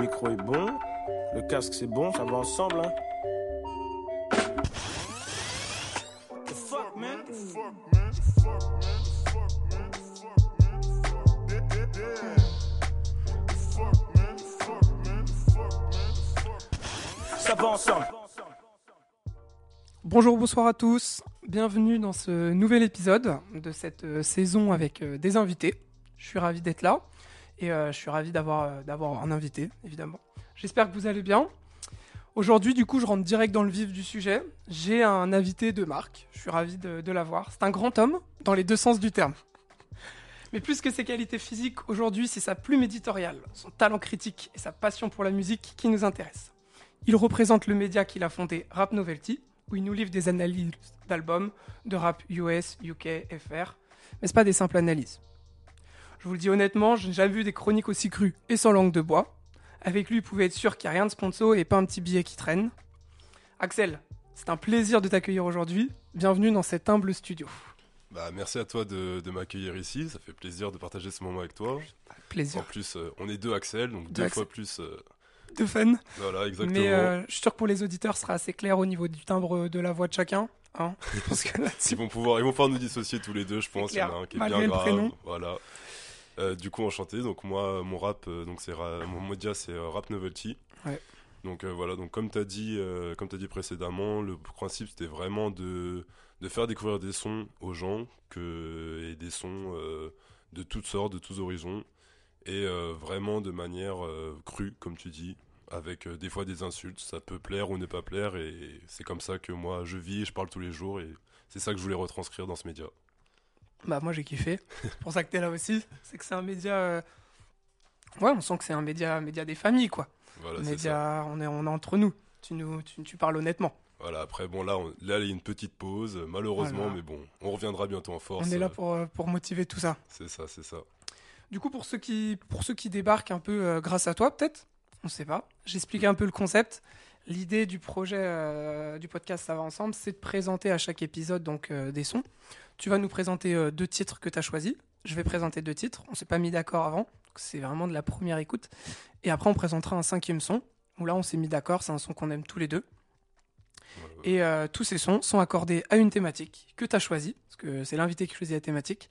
micro est bon, le casque c'est bon, ça va ensemble. Hein. The fuck, man? Ça va ensemble. Bonjour, bonsoir à tous. Bienvenue dans ce nouvel épisode de cette euh, saison avec euh, des invités. Je suis ravi d'être là et euh, je suis ravi d'avoir euh, d'avoir un invité, évidemment. J'espère que vous allez bien. Aujourd'hui, du coup, je rentre direct dans le vif du sujet. J'ai un invité de marque. Je suis ravi de, de l'avoir. C'est un grand homme dans les deux sens du terme. Mais plus que ses qualités physiques, aujourd'hui, c'est sa plume éditoriale, son talent critique et sa passion pour la musique qui nous intéresse. Il représente le média qu'il a fondé Rap Novelty, où il nous livre des analyses d'albums de rap US, UK, FR, mais c'est pas des simples analyses. Je vous le dis honnêtement, je n'ai jamais vu des chroniques aussi crues et sans langue de bois. Avec lui, vous pouvez être sûr qu'il n'y a rien de sponsor et pas un petit billet qui traîne. Axel, c'est un plaisir de t'accueillir aujourd'hui. Bienvenue dans cet humble studio. Bah, merci à toi de, de m'accueillir ici, ça fait plaisir de partager ce moment avec toi. En Plaisir. plus, euh, on est deux Axel, donc deux Deux fois plus. euh, De fun. voilà, exactement. Mais euh, je suis sûr que pour les auditeurs, ce sera assez clair au niveau du timbre de la voix de chacun. Hein Parce que là, Ils vont pouvoir, ils vont pouvoir nous dissocier tous les deux, je pense. Il y en a un qui est malgré bien grave. prénom. Voilà. Euh, du coup, enchanté. Donc moi, mon rap, euh, donc c'est mon média, c'est euh, Rap Novelty. Ouais. Donc euh, voilà. Donc comme t'as dit, euh, comme t'as dit précédemment, le principe c'était vraiment de de faire découvrir des sons aux gens que et des sons euh, de toutes sortes, de tous horizons, et vraiment de manière crue, comme tu dis, avec des fois des insultes. Ça peut plaire ou ne pas plaire, et c'est comme ça que moi je vis, je parle tous les jours, et c'est ça que je voulais retranscrire dans ce média. Bah moi j'ai kiffé. C'est pour ça que t'es là aussi. C'est que c'est un média. euh, Ouais, on sent que c'est un média, média des familles quoi. Voilà, média, on est, on est entre nous. Tu nous, tu, tu parles honnêtement. Voilà, après, bon, là, on- là, il y a une petite pause, malheureusement, Voilà. mais bon, on reviendra bientôt en force. on est là pour, euh, pour motiver tout ça. C'est ça, c'est ça. Du coup, pour ceux qui, pour ceux qui débarquent un peu euh, grâce à toi, peut-être, on sait pas. J'explique un peu le concept. L'idée du projet euh, du podcast Ça va ensemble, c'est de présenter à chaque épisode donc euh, des sons. Tu vas nous présenter euh, deux titres que tu as choisis. Je vais présenter deux titres. On s'est pas mis d'accord avant. C'est vraiment de la première écoute. Et après, on présentera un cinquième son. Où là, on s'est mis d'accord. C'est un son qu'on aime tous les deux. Et tous ces sons sont accordés à une thématique que tu as choisie. Parce que c'est l'invité qui choisit la thématique.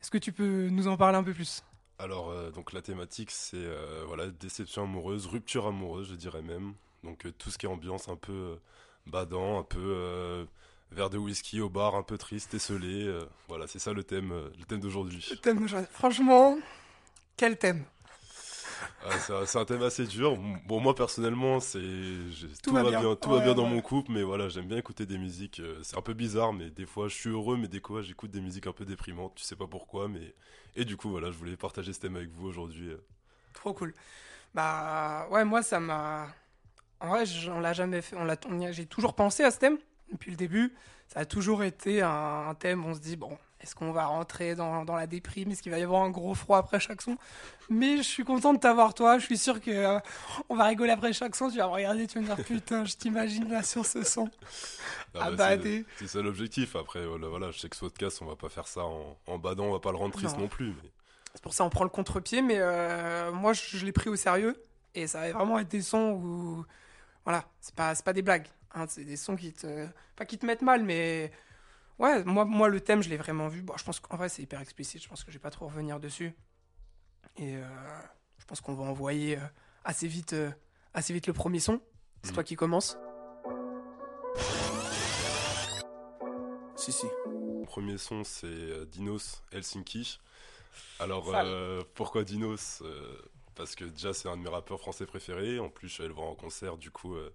Est-ce que tu peux nous en parler un peu plus? Alors, donc, la thématique, c'est voilà, déception amoureuse, rupture amoureuse, je dirais même. Donc, euh, tout ce qui est ambiance un peu euh, badant, un peu euh, verre de whisky au bar, un peu triste, esselé. voilà, c'est ça le thème, le thème d'aujourd'hui. Le thème d'aujourd'hui. Franchement, quel thème Ah, c'est un- thème assez dur. Bon, moi personnellement, c'est tout, va bien, tout va Ouais, bien dans mon couple, mais voilà, j'aime bien écouter des musiques. C'est un peu bizarre, mais des fois, je suis heureux, mais des fois, j'écoute des musiques un peu déprimantes. Tu sais pas pourquoi, mais et du coup, voilà, je voulais partager ce thème avec vous aujourd'hui. Trop cool. Bah ouais, moi ça m'a. En vrai, on l'a jamais fait. J'ai toujours pensé à ce thème depuis le début. Ça a toujours été un, un thème. où On se dit bon, est-ce qu'on va rentrer dans, dans la déprime? Est-ce qu'il va y avoir un gros froid après chaque son? Mais je suis content de t'avoir toi. Je suis sûr que euh, on va rigoler après chaque son. Tu vas me regarder, tu vas me dire putain, je t'imagine là sur ce son. Ah, Ah bah, c'est- ça l'objectif. Après, voilà, voilà, je sais que ce podcast, on va pas faire ça en, en badant, on va pas le rendre triste Non. non, plus. Mais C'est pour ça on prend le contre-pied, mais euh, moi je, je l'ai pris au sérieux et ça va vraiment être des sons où voilà, c'est pas pas des blagues, hein, c'est des sons qui te pas qui te mettent mal, mais ouais, moi moi le thème je l'ai vraiment vu. Bon, je pense qu'en vrai c'est hyper explicite, je pense que je vais pas trop revenir dessus et euh, je pense qu'on va envoyer euh, assez vite euh, assez vite le premier son. C'est Mhm. toi qui commence. Si, si. le premier son, c'est Dinos Helsinki. Alors, pourquoi Dinos Parce que déjà, c'est un de mes rappeurs français préférés. En plus, je suis allé le voir en concert, du coup, euh,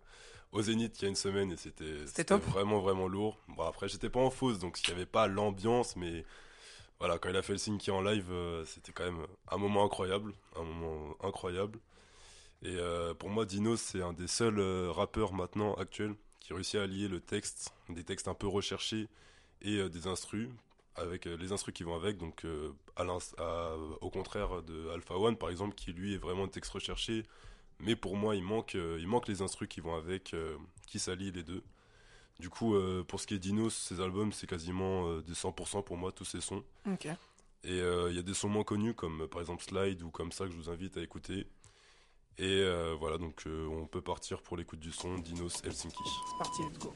au Zénith il y a une semaine et c'était vraiment, vraiment lourd. Bon, après, j'étais pas en fausse, donc il n'y avait pas l'ambiance, mais voilà, quand il a fait Helsinki en live, euh, c'était quand même un moment incroyable. Un moment incroyable. Et euh, pour moi, Dinos, c'est un des seuls rappeurs maintenant actuels qui réussit à allier le texte, des textes un peu recherchés et des instrus avec euh, les instrus qui vont avec. Donc euh, à l'ins- à- au contraire de Alpha One par exemple qui lui est vraiment un texte recherché. Mais pour moi il manque euh, il manque les instrus qui vont avec euh, qui s'allient les deux. Du coup pour ce qui est Dinos ses albums c'est quasiment des 100% pour moi tous ses sons. Et il y a des sons moins connus comme par exemple Slide ou comme ça que je vous invite à écouter. Et voilà, donc on peut partir pour l'écoute du son Dinos Helsinki. C'est parti, let's go.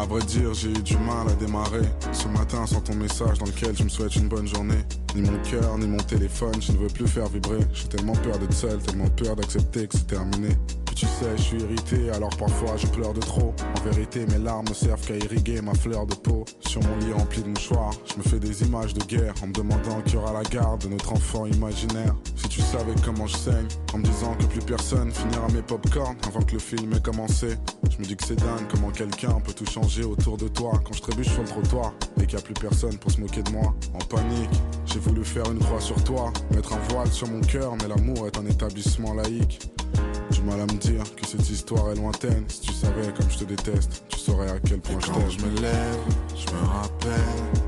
À vrai dire, j'ai eu du mal à démarrer. Ce matin, sans ton message dans lequel je me souhaite une bonne journée. Ni mon cœur, ni mon téléphone, je ne veux plus faire vibrer. J'ai tellement peur d'être seul, tellement peur d'accepter que c'est terminé. Puis tu sais, je suis irrité, alors parfois je pleure de trop. En vérité, mes larmes servent qu'à irriguer ma fleur de peau. Sur mon lit rempli de mouchoirs, je me fais des images de guerre en me demandant qui aura la garde de notre enfant imaginaire. Tu savais comment je saigne, en me disant que plus personne finira mes popcorn avant que le film ait commencé. Je me dis que c'est dingue comment quelqu'un peut tout changer autour de toi quand je trébuche sur le trottoir et qu'il n'y a plus personne pour se moquer de moi. En panique, j'ai voulu faire une croix sur toi, mettre un voile sur mon cœur, mais l'amour est un établissement laïque. Du mal à me dire que cette histoire est lointaine. Si tu savais comme je te déteste, tu saurais à quel point je Quand je me lève, je me rappelle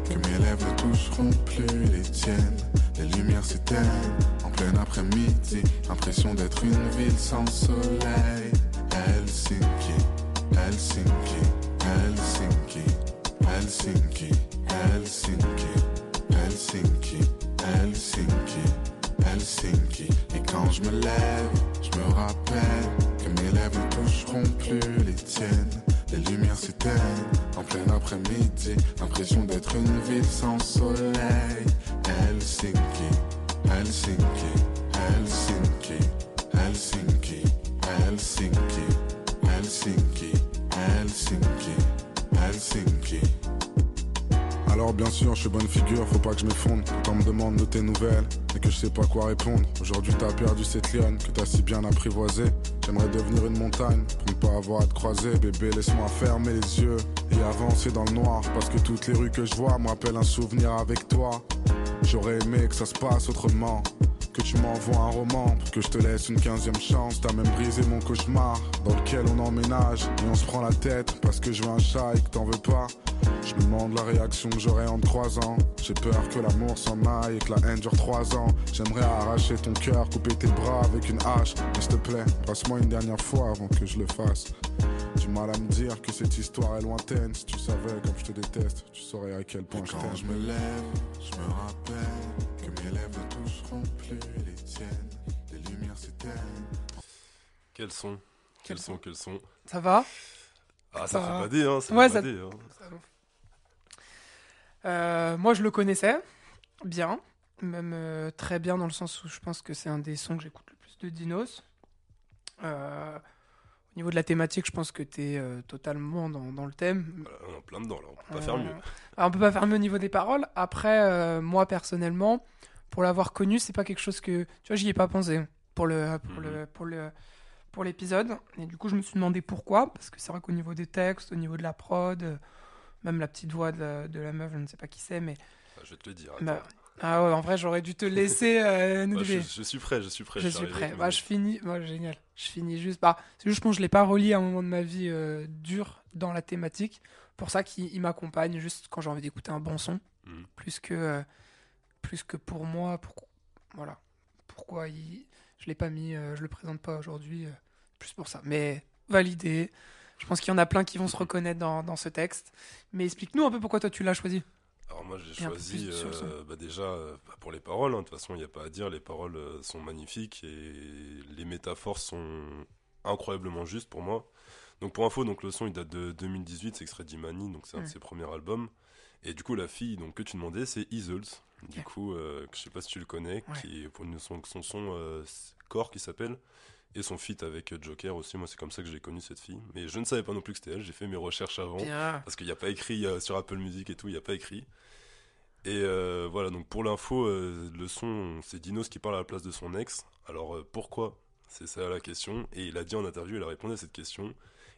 que mes lèvres ne toucheront plus les tiennes. Les lumières s'éteignent en plein après-midi. L'impression d'être une ville sans soleil. Helsinki, Helsinki, Helsinki, Helsinki, Helsinki, Helsinki, Helsinki, Helsinki. Et quand je me lève, je me rappelle que mes lèvres ne toucheront plus les tiennes. Les lumières s'éteignent en plein après-midi. L'impression d'être une ville sans soleil. Helsinki, Helsinki, Helsinki, Helsinki, Helsinki, Helsinki, Helsinki, Helsinki. Alors bien sûr, je suis bonne figure, faut pas que je m'effondre. Quand on me demande de tes nouvelles et que je sais pas quoi répondre. Aujourd'hui t'as perdu cette lionne que t'as si bien apprivoisée. J'aimerais devenir une montagne pour ne pas avoir à te croiser. Bébé, laisse-moi fermer les yeux et avancer dans le noir. Parce que toutes les rues que je vois me rappellent un souvenir avec toi. J'aurais aimé que ça se passe autrement. Que tu m'envoies un roman pour que je te laisse une quinzième chance. T'as même brisé mon cauchemar dans lequel on emménage et on se prend la tête parce que je veux un chat et que t'en veux pas. Je me demande la réaction que j'aurai en te croisant. J'ai peur que l'amour s'en aille et que la haine dure trois ans. J'aimerais arracher ton cœur, couper tes bras avec une hache. Mais s'il te plaît, passe-moi une dernière fois avant que je le fasse. Du mal à me dire que cette histoire est lointaine. Si tu savais comme je te déteste, tu saurais à quel point Et je quand t'aime. je me lève, je me rappelle que mes lèvres ne toucheront plus les tiennes. Les lumières s'éteignent. Quel son Quel Quel son, quel son Ça va? Ah, ça Ça fait va. bader, hein, ça Ouais, fait ça- bader, hein. Euh, Moi, je le connaissais bien, même euh, très bien dans le sens où je pense que c'est un des sons que j'écoute le plus de Dinos. Euh, au niveau de la thématique, je pense que tu es totalement dans, dans le thème. Voilà, on est en plein dedans, là, on peut pas faire mieux. alors, on peut pas faire mieux au niveau des paroles. Après, moi personnellement, pour l'avoir connu, c'est pas quelque chose que tu vois, j'y ai pas pensé pour le pour le pour le pour l'épisode. Et du coup, je me suis demandé pourquoi, parce que c'est vrai qu'au niveau des textes, au niveau de la prod, même la petite voix de la, de la meuf, je ne sais pas qui c'est, mais Ah, je vais te le dire. bah, ah ouais, en vrai, j'aurais dû te laisser euh, nous Bah, je, suis prêt, je suis prêt. Je suis prêt. Bah, je finis. Bah, génial. Je finis juste. Bah, c'est juste, que je l'ai pas relié à un moment de ma vie euh, dur dans la thématique. Pour ça qu'il il m'accompagne juste quand j'ai envie d'écouter un bon son, Mhm. plus que euh, plus que pour moi. Pourquoi Voilà. Pourquoi il... je l'ai pas mis, euh, je le présente pas aujourd'hui, plus pour ça. Mais validé. Je pense qu'il y en a plein qui vont se reconnaître dans, dans ce texte. Mais explique-nous un peu pourquoi toi tu l'as choisi. Alors moi j'ai choisi euh, bah, déjà euh, pour les paroles, hein, de toute façon il n'y a pas à dire, les paroles euh, sont magnifiques et les métaphores sont incroyablement justes pour moi. Donc pour info, donc le son il date de 2018, c'est extrait d'Imani, donc c'est un de ses premiers albums. Et du coup la fille donc que tu demandais c'est Isles, du coup je sais pas si tu le connais, Ouais. qui est pour une, son, son son Core qui s'appelle. Et son feat avec Joker aussi, moi c'est comme ça que j'ai connu cette fille. Mais je ne savais pas non plus que c'était elle, j'ai fait mes recherches avant. Bien. Parce qu'il n'y a pas écrit euh, sur Apple Music et tout, il n'y a pas écrit. Et euh, voilà, donc pour l'info, euh, le son, c'est Dinos qui parle à la place de son ex. Alors pourquoi? C'est ça la question. Et il a dit en interview, il a répondu à cette question.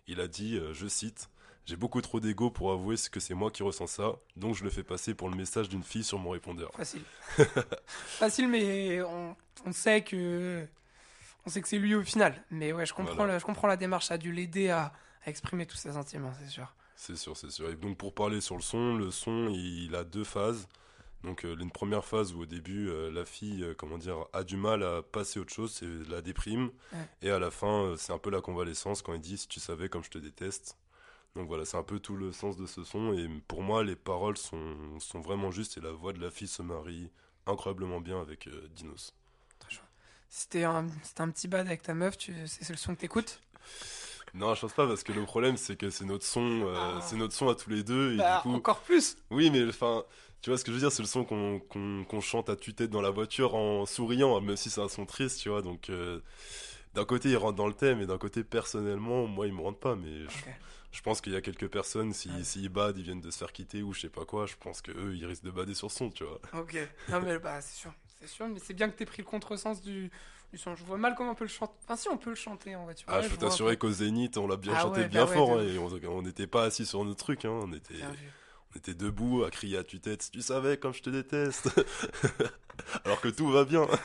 Il a dit, je cite, J'ai beaucoup trop d'ego pour avouer ce que c'est moi qui ressens ça, donc je le fais passer pour le message d'une fille sur mon répondeur. Facile. Facile, mais on, on sait que on sait que c'est lui au final. Mais ouais, je comprends, Voilà. je comprends la démarche. Ça a dû l'aider à, à exprimer tous ses sentiments, c'est sûr. C'est sûr, c'est sûr. Et donc pour parler sur le son, le son, il a deux phases. Donc euh, une première phase où au début euh, la fille, euh, comment dire, a du mal à passer autre chose, c'est la déprime. Ouais. Et à la fin, c'est un peu la convalescence quand il dit si tu savais comme je te déteste. Donc voilà, c'est un peu tout le sens de ce son. Et pour moi, les paroles sont, sont vraiment justes et la voix de la fille se marie incroyablement bien avec Dinos. C'était un, un petit bad avec ta meuf, c'est, le son que t'écoutes? Non, je pense pas parce que le problème c'est que c'est notre son, euh, Ah. c'est notre son à tous les deux et Bah, du coup, Encore plus oui, mais enfin, tu vois ce que je veux dire, c'est le son qu'on qu'on qu'on chante à tue-tête dans la voiture en souriant, même si c'est un son triste, tu vois. Donc euh, d'un côté il rentre dans le thème et d'un côté personnellement, moi il me rentre pas, mais je, pense qu'il y a quelques personnes si Ouais. s'ils badent, ils viennent de se faire quitter ou je sais pas quoi, je pense que eux ils risquent de bader sur son, tu vois. Ok. Non, mais bah, c'est sûr. C'est sûr, mais c'est bien que t'aies pris le contresens du, du son. Je vois mal comment on peut le chanter. Enfin, si, on peut le chanter en vrai. Tu vois, Ah, je peux t'assurer qu'au Zénith, on l'a bien Ah chanté ouais, bien bah ouais, fort de hein, et on n'était pas assis sur notre truc, hein, on était. On était debout à crier à tue-tête, tu savais comme je te déteste. Alors que tout va bien.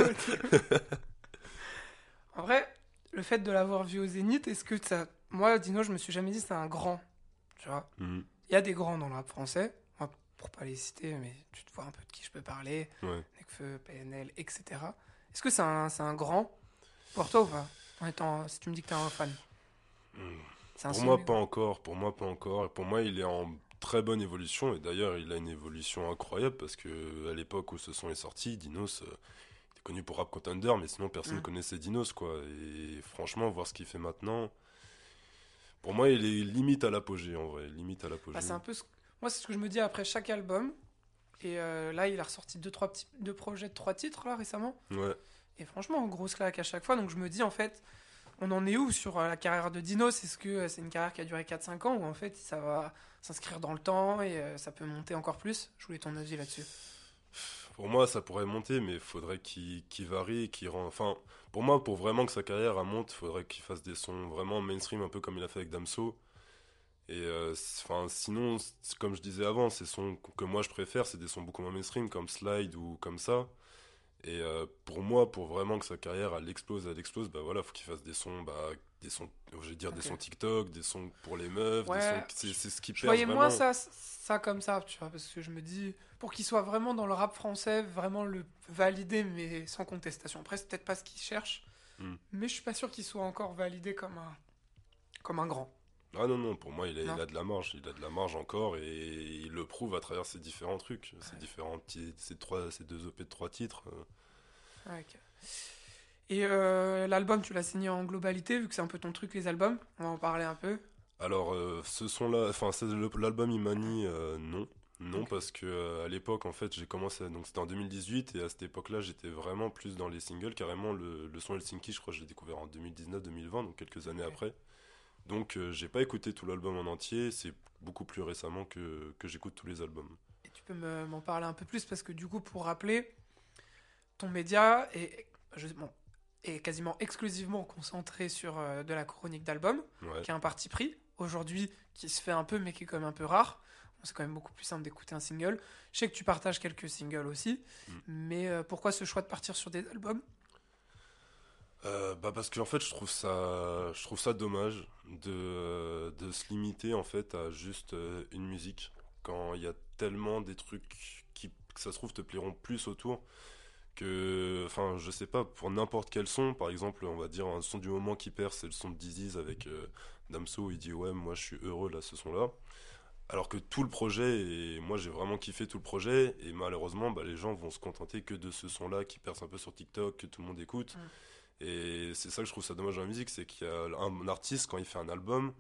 En vrai, le fait de l'avoir vu au Zénith, est-ce que ça. Moi, Dino, je me suis jamais dit c'est un grand. Tu vois Mhm. Il y a des grands dans le rap français. Pour pas les citer, mais tu te vois un peu de qui je peux parler. Ouais. PNL, etc. Est-ce que c'est un, c'est un grand pour toi ou pas en étant, Si tu me dis que t'es un fan? C'est un Pour moi, pas encore. Pour moi, pas encore. Et pour moi, il est en très bonne évolution. Et d'ailleurs, il a une évolution incroyable parce que à l'époque où ce son est sorti, Dinos, euh, est connu pour Rap Contender, mais sinon personne Mm. connaissait Dinos, quoi. Et franchement, voir ce qu'il fait maintenant, pour moi, il est limite à l'apogée, en vrai. Limite à l'apogée. Bah, c'est un peu ce- Moi, c'est ce que je me dis après chaque album. Et euh, là, il a ressorti deux, trois petits... deux projets de trois titres là récemment. Ouais. Et franchement, grosse claque à chaque fois. Donc je me dis, en fait, on en est où sur euh, la carrière de Dinos Est-ce que euh, c'est une carrière qui a duré 4-5 ans ou en fait ça va s'inscrire dans le temps et ça peut monter encore plus Je voulais ton avis là-dessus. Pour moi, ça pourrait monter, mais il faudrait qu'il varie, qu'il rend. Enfin, pour moi, pour vraiment que sa carrière monte, il faudrait qu'il fasse des sons vraiment mainstream, un peu comme il a fait avec Damso. Et euh, enfin, sinon, comme je disais avant, ces sons que moi je préfère, c'est des sons beaucoup moins mainstream, comme Slide ou comme ça. Et euh, pour moi, pour vraiment que sa carrière elle explose, elle explose, bah voilà, faut qu'il fasse des sons, bah, des sons, je vais dire des sons TikTok, des sons pour les meufs, Ouais, c'est ce qui Je perce voyais moins ça, ça comme ça, tu vois, parce que je me dis, pour qu'il soit vraiment dans le rap français, vraiment le valider, mais sans contestation. Après, c'est peut-être pas ce qu'il cherche, Hmm. mais je suis pas sûr qu'il soit encore validé comme un, comme un grand. Ah non, non, pour moi, il a, Non. il a de la marge. Il a de la marge encore et il le prouve à travers ses différents trucs. Ces différents petits, trois, ces deux EP de trois titres. euh. Ouais, ok. Et euh, l'album, tu l'as signé en globalité, vu que c'est un peu ton truc, les albums? On va en parler un peu. Alors, euh, ce son-là, enfin, c'est le- l'album Imani, euh, non. Non, parce que à l'époque, en fait, j'ai commencé, donc c'était en 2018, et à cette époque-là, j'étais vraiment plus dans les singles. Carrément, le, le son Helsinki, je crois que je l'ai découvert en 2019-2020, donc quelques années après. Donc, euh, j'ai pas écouté tout l'album en entier, c'est beaucoup plus récemment que, que j'écoute tous les albums. Et tu peux me- m'en parler un peu plus, parce que du coup, pour rappeler, ton média est, je- bon, est quasiment exclusivement concentré sur euh, de la chronique d'album, Ouais. qui est un parti pris, aujourd'hui, qui se fait un peu, mais qui est quand même un peu rare. Bon, c'est quand même beaucoup plus simple d'écouter un single. Je sais que tu partages quelques singles aussi, Mm. mais euh, pourquoi ce choix de partir sur des albums? Euh, bah parce qu'en fait je trouve ça je trouve ça dommage de, de se limiter en fait à juste euh, une musique. Quand il y a tellement des trucs qui que ça se trouve te plairont plus autour que enfin je sais pas pour n'importe quel son par exemple on va dire un son du moment qui perd c'est le son de Disease avec euh, Damso il dit ouais moi je suis heureux là ce son là alors que tout le projet et moi j'ai vraiment kiffé tout le projet et malheureusement bah, les gens vont se contenter que de ce son là qui perce un peu sur TikTok que tout le monde écoute. Mm. Et c'est ça que je trouve ça dommage dans la musique, c'est qu'il artiste, quand il fait un album,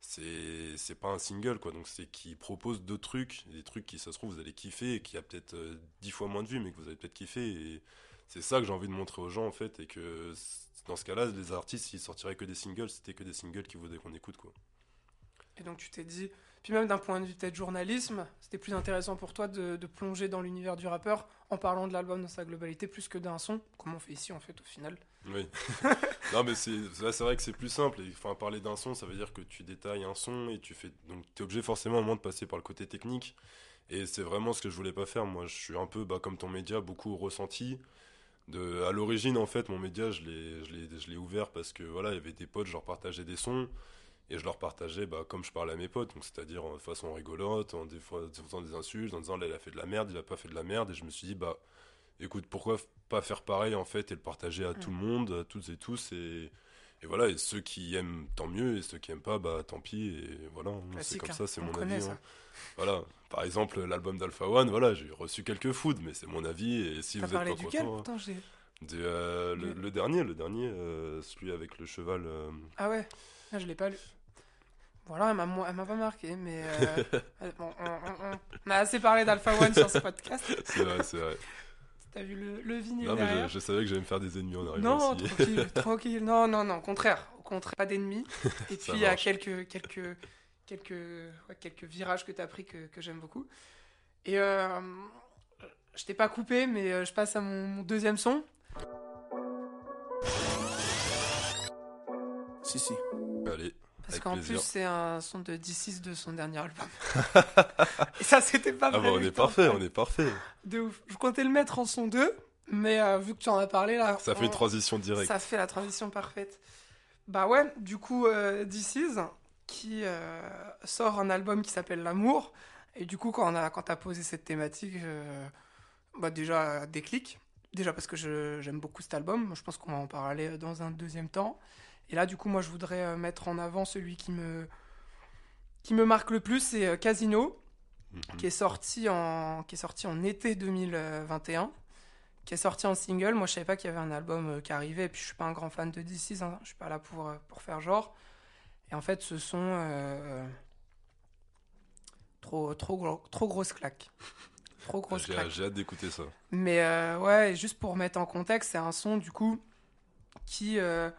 c'est pas un single, quoi. Donc c'est qu'il propose deux trucs, des trucs qui, ça se trouve, vous allez kiffer et qui a peut-être euh, dix fois moins de vues, mais que vous allez peut-être kiffer. Et c'est ça que j'ai envie de montrer aux gens, en fait. Et que dans ce cas-là, les artistes, s'ils sortiraient que des singles, c'était que des singles qui voudraient qu'on écoute, quoi. Et donc tu t'es dit, puis même d'un point de vue peut-être journalisme, c'était plus intéressant pour toi de, plonger dans l'univers du rappeur en parlant de l'album dans sa globalité plus que d'un son, comme on fait ici en fait au final. Oui. non, mais c'est vrai que c'est plus simple. Enfin, parler d'un son, ça veut dire que tu détailles un son et tu fais. Donc, tu es obligé forcément au moins de passer par le côté technique. Et c'est vraiment ce que je voulais pas faire. Moi, je suis un peu bah, comme ton média, beaucoup ressenti. De, à l'origine, en fait, mon média, je l'ai ouvert parce que voilà, il y avait des potes, je leur partageais des sons. Et je leur partageais bah, comme je parle à mes potes, donc c'est-à-dire en façon rigolote, en des fois en faisant des insultes, en disant là il a fait de la merde, il a pas fait de la merde. Et je me suis dit, bah écoute, pourquoi pas faire pareil en fait et le partager à tout le monde, à toutes et tous. Et, et voilà, et ceux qui aiment, tant mieux, et ceux qui aiment pas, bah tant pis. Et voilà, c'est comme hein. ça, c'est On mon avis. hein. Voilà, par exemple, l'album d'Alpha One, voilà, j'ai reçu quelques foods, mais c'est mon avis. Et si vous êtes pas content, de, euh, le, le dernier, le dernier, euh, celui avec le cheval. euh, Ah ouais Ah, Je l'ai pas lu. Voilà, elle m'a mo- elle m'a pas marqué, mais. euh, bon, on, on- on- on a assez parlé d'Alpha One sur ce podcast. c'est vrai, c'est vrai. T'as vu le, le vinyle Non, mais je, je savais que j'allais me faire des ennemis en arrivant Non, ici. tranquille, tranquille. Non, non, non, au contraire. Au contraire, pas d'ennemis. Et puis, il y a quelques, quelques, quelques, ouais, quelques virages que tu as pris que, que j'aime beaucoup. Et euh, je t'ai pas coupé, mais euh, je passe à mon, mon deuxième son. Si, si. Allez, Parce qu'en plus, c'est un son de D6 de son dernier album. Et ça, c'était pas ah bah prévu on est parfait, on est parfait. De ouf. Je comptais le mettre en son 2, mais euh, vu que tu en as parlé là. Ça fait une on- transition directe. Ça fait la transition parfaite. Bah ouais, du coup, euh, This Is, qui euh, sort un album qui s'appelle L'amour. Et du coup, quand on a, quand t'as posé cette thématique, euh, bah déjà, déclic. Déjà parce que j'aime beaucoup cet album. Je pense qu'on va en parler dans un deuxième temps. Et là, du coup, moi, je voudrais euh, mettre en avant celui qui me, qui me marque le plus, c'est euh, Casino Mhm. qui est sorti en qui est sorti en été 2021 qui est sorti en single moi je savais pas qu'il y avait un album euh, qui arrivait et puis je suis pas un grand fan de DC's hein. je suis pas là pour pour faire genre et en fait ce sont euh, trop trop gros, trop grosse claque trop grosse J'ai claque j'ai hâte d'écouter ça. mais euh, ouais, juste pour mettre en contexte, c'est un son du coup qui, euh,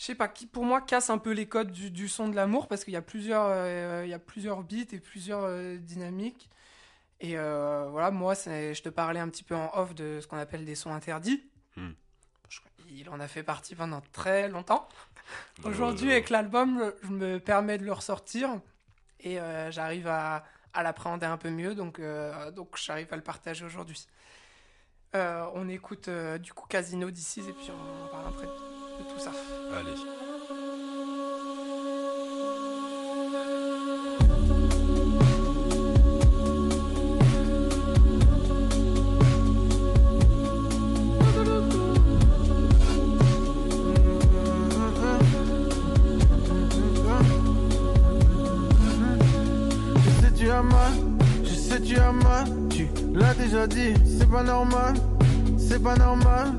je sais pas, qui pour moi casse un peu les codes du, du son de l'amour parce qu'il y a plusieurs, euh, il y a plusieurs beats et plusieurs euh, dynamiques. Et euh, voilà, moi, je te parlais un petit peu en off de ce qu'on appelle des sons interdits. Hmm. Il en a fait partie pendant très longtemps. Aujourd'hui, avec l'album, je me permets de le ressortir et j'arrive à, à l'appréhender un peu mieux, donc, donc j'arrive à le partager aujourd'hui. On écoute du coup Casino d'ici et puis on, en parle après de tout ça. Allez. Je sais tu as mal, je sais tu as mal, tu l'as déjà dit, c'est pas normal, c'est pas normal.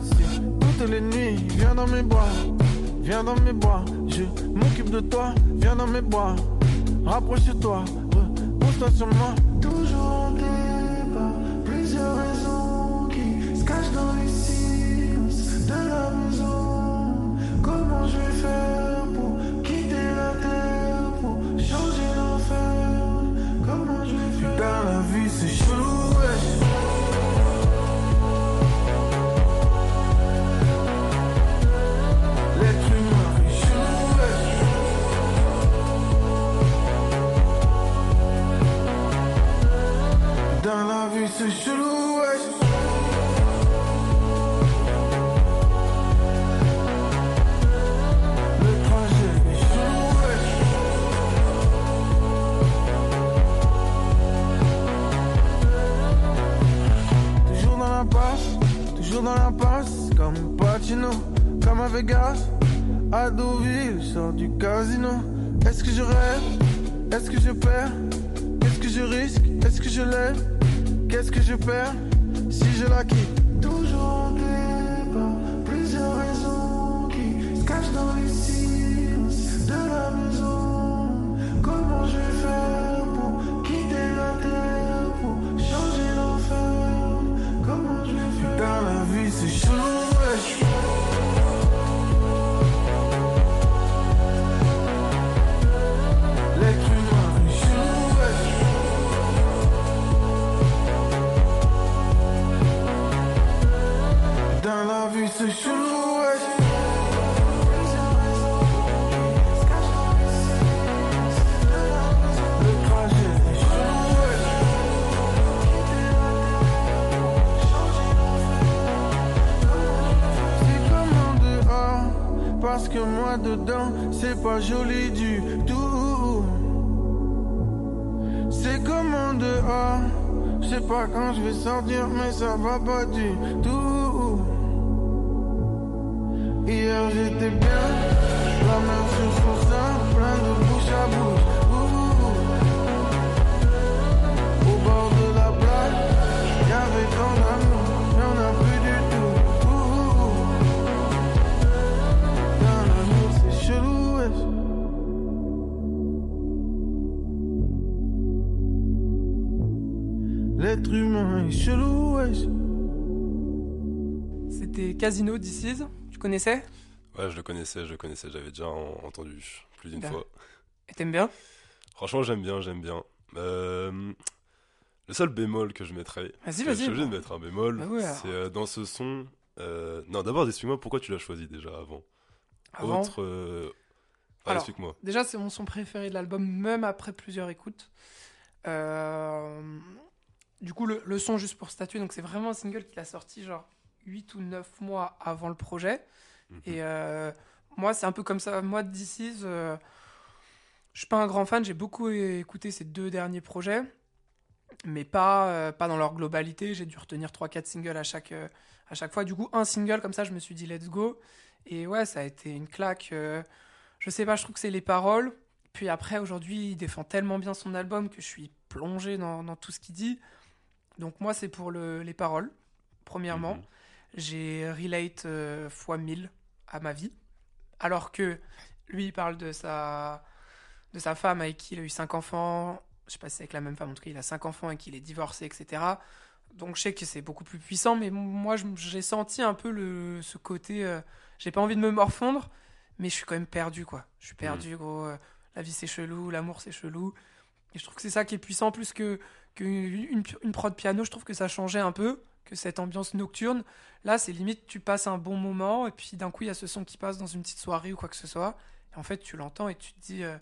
Les nuits, viens dans mes bras, viens dans mes bras, je m'occupe de toi, viens dans mes bras, rapproche-toi, repose-toi sur moi. Toujours en débat, plusieurs raisons moi dedans, c'est pas joli du tout. C'est comme en dehors, je sais pas quand je vais sortir, mais ça va pas du tout. Hier j'étais bien, la main sur son sein, plein de bouche à bouche. Au bord de la plage, y'avait tant L'être humain est chelou, wesh. C'était Casino DC's. Tu connaissais? Ouais, je le connaissais, je le connaissais, j'avais déjà en- entendu plus d'une fois. Et t'aimes bien? Franchement, j'aime bien, j'aime bien. Euh, le seul bémol que je mettrais, Vas-y, vas-y. je suis obligé de mettre un bémol, Bah ouais, alors. c'est euh, dans ce son. euh, Non, d'abord, explique-moi pourquoi tu l'as choisi déjà avant. Avant, Autre. euh, ah, Alors, explique-moi. Déjà, c'est mon son préféré de l'album, même après plusieurs écoutes. Euh, Du coup, le, le son, juste pour statuer, donc c'est vraiment un single qu'il a sorti genre 8 ou 9 mois avant le projet. Mhm. Et euh, moi, c'est un peu comme ça. Moi, de DC's, euh, je suis pas un grand fan. J'ai beaucoup écouté ces deux derniers projets, mais pas, euh, pas dans leur globalité. J'ai dû retenir 3-4 singles à chaque, euh, à chaque fois. Du coup, un single comme ça, je me suis dit let's go. Et ouais, ça a été une claque. je sais pas, je trouve que c'est les paroles. Puis après, aujourd'hui, il défend tellement bien son album que je suis plongé dans, dans tout ce qu'il dit. Donc moi, c'est pour le- les paroles, premièrement. Mhm. J'ai relate euh, fois 1000 à ma vie. Alors que lui, il parle de sa, de sa femme avec qui il a eu 5 enfants. Je sais pas si c'est avec la même femme, en tout cas, il a 5 enfants et qu'il est divorcé, etc. Donc je sais que c'est beaucoup plus puissant, mais moi, j'ai senti un peu le, ce côté... euh, j'ai pas envie de me morfondre, mais je suis quand même perdu, quoi. Je suis perdu, gros. euh, la vie, c'est chelou, l'amour, c'est chelou. Et je trouve que c'est ça qui est puissant, plus que qu'une une, une prod piano, je trouve que ça changeait un peu, que cette ambiance nocturne. Là, c'est limite, tu passes un bon moment, et puis d'un coup, il y a ce son qui passe dans une petite soirée ou quoi que ce soit. Et en fait, tu l'entends et tu te dis, euh,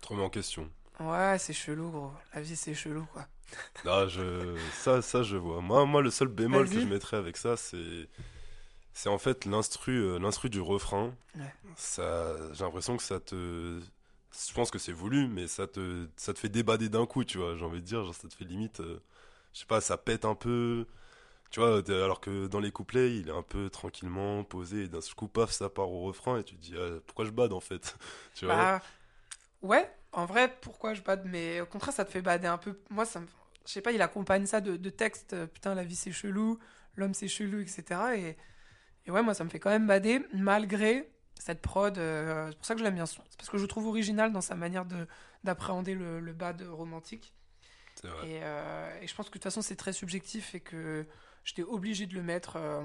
Te remets en question. ouais, c'est chelou, gros. La vie, c'est chelou, quoi. Ah, je... ça, ça, je vois. Moi, moi, le seul bémol que je mettrais avec ça, c'est. C'est en fait l'instru, euh, l'instru du refrain. Ouais. Ça, j'ai l'impression que ça te. Je pense que c'est voulu, mais ça te, ça te fait débader d'un coup, tu vois. J'ai envie de dire, genre, ça te fait limite. euh, Je sais pas, ça pète un peu. Tu vois, alors que dans les couplets, il est un peu tranquillement posé, et d'un coup, paf, ça part au refrain, et tu te dis, ah, pourquoi je bade en fait Tu vois Bah, ouais, en vrai, pourquoi je bade? Mais au contraire, ça te fait bader un peu. Moi, ça me. Je sais pas, il accompagne ça de, de textes. euh, Putain, la vie c'est chelou, l'homme c'est chelou, etc. Et, et ouais, moi, ça me fait quand même bader, malgré cette prod. euh, c'est pour ça que je l'aime bien. C'est parce que je le trouve original dans sa manière de d'appréhender le, le bad romantique. C'est vrai. Et, euh, et je pense que de toute façon, c'est très subjectif et que j'étais obligé de le mettre euh,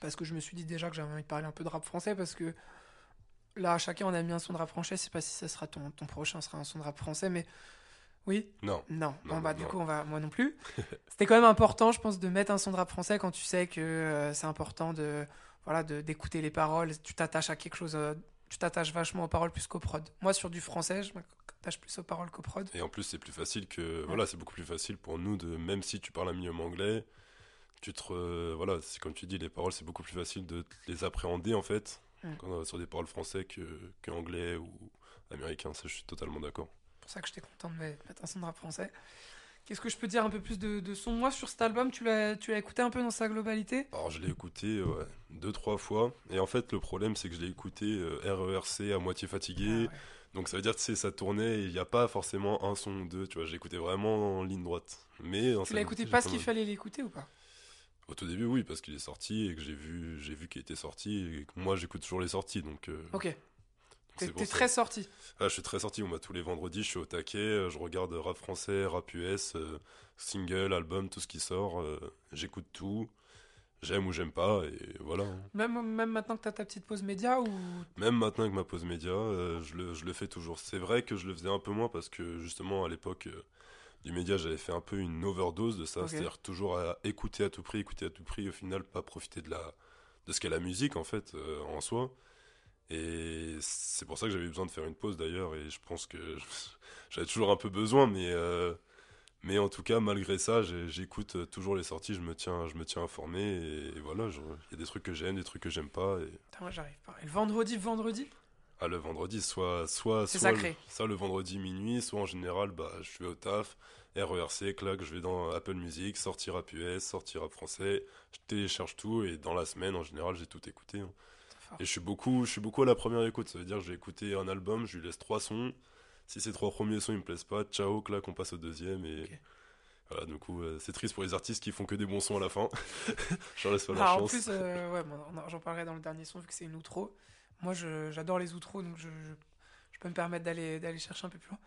parce que je me suis dit déjà que j'avais envie de parler un peu de rap français parce que là, chacun on a mis un son de rap français. Je sais pas si ça sera ton, ton prochain sera un son de rap français, mais oui, Non. non. Non, bon, bah, non, du coup, on va, moi non plus. C'était quand même important, je pense, de mettre un son de rap français quand tu sais que euh, c'est important de voilà de- d'écouter les paroles. Tu t'attaches à quelque chose, euh, tu t'attaches vachement aux paroles plus qu'aux prod. Moi, sur du français, je m'attache plus aux paroles qu'aux prod. Et en plus, c'est plus facile que. Voilà, c'est beaucoup plus facile pour nous de. Même si tu parles un minimum anglais, tu te. re- Voilà, c'est comme tu dis, les paroles, c'est beaucoup plus facile de les appréhender en fait. Mm. Quand on va sur des paroles français que, que anglais ou américain. Ça, je suis totalement d'accord. C'est pour ça que j'étais content de mettre un son de rap français. Qu'est-ce que je peux dire un peu plus de, de son? Moi, sur cet album, tu l'as tu l'as écouté un peu dans sa globalité? Alors, je l'ai écouté ouais, deux, trois fois. Et en fait, le problème, c'est que je l'ai écouté euh, RERC à moitié fatigué. Ah ouais. Donc, ça veut dire, tu sais, ça tournait et il n'y a pas forcément un son ou deux. Tu vois, j'ai écouté vraiment en ligne droite. Mais Tu l'as écouté parce qu'il fallait l'écouter ou pas? Au tout début, oui, parce qu'il est sorti et que j'ai vu, j'ai vu qu'il était sorti et que moi j'écoute toujours les sorties, donc. euh, Ok. T'es très sorti. Ah, je suis très sorti. Moi, tous les vendredis, je suis au taquet. euh, Je regarde rap français, rap US, euh, single, album, tout ce qui sort. euh, J'écoute tout. J'aime ou j'aime pas et voilà. hein. Même, même maintenant que t'as ta petite pause média ou. Même maintenant avec ma pause média, euh, je, le, je le fais toujours. C'est vrai que je le faisais un peu moins parce que justement à l'époque du média, j'avais fait un peu une overdose de ça, c'est-à-dire toujours à écouter à tout prix, écouter à tout prix, au final pas profiter de la de ce qu'est la musique en fait en soi. Et c'est pour ça que j'avais besoin de faire une pause d'ailleurs et je pense que j'avais toujours un peu besoin, mais euh, Mais en tout cas, malgré ça, j'écoute toujours les sorties, je me tiens, je me tiens informé et, voilà, il y a des trucs que j'aime, des trucs que j'aime pas. Et... Putain, moi, j'arrive pas. Et le vendredi, vendredi? Ah, le vendredi, soit, soit, sacré. Le, ça le vendredi minuit, soit en général, bah, je suis au taf, RERC, clac, je vais dans Apple Music, sortir rap US, sortir rap français, je télécharge tout et dans la semaine, en général, j'ai tout écouté. hein. Et je suis beaucoup, je suis beaucoup à la première écoute, ça veut dire que je vais écouter un album, je lui laisse trois sons. Si ces trois premiers sons ils me plaisent pas, ciao, clac, on passe au deuxième et voilà. Du coup, euh, c'est triste pour les artistes qui font que des bons sons à la fin. je leur laisse pas leur Ah, en chance. plus, euh, ouais, bon, en- j'en parlerai dans le dernier son vu que c'est une outro. Moi, j'adore les outros, donc je, je, je peux me permettre d'aller d'aller chercher un peu plus loin.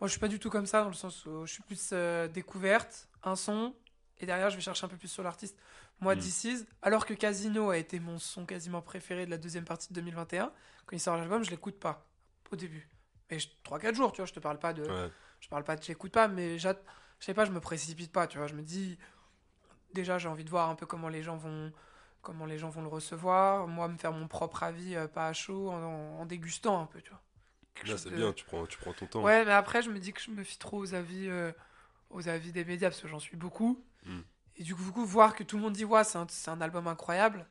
Moi, je suis pas du tout comme ça, dans le sens où je suis plus euh, découverte, un son, et derrière, je vais chercher un peu plus sur l'artiste. Moi, Mm. This Is, alors que Casino a été mon son quasiment préféré de la deuxième partie de 2021, quand il sort l'album, je l'écoute pas au début. Mais je- 3-4 jours, tu vois, je te parle pas de. Ouais. Je parle pas de j'écoute pas, mais je sais pas, je me précipite pas, tu vois. Je me dis, déjà, j'ai envie de voir un peu comment les gens vont, comment les gens vont le recevoir. Moi, me faire mon propre avis, euh, pas à chaud, en, en dégustant un peu, tu vois. Là, c'est de- bien, tu prends, tu prends ton temps. Ouais, mais après, je me dis que je me fie trop aux avis, euh, aux avis des médias, parce que j'en suis beaucoup. Mm. Et du coup, voir que tout le monde dit, ouais, c'est un, album incroyable.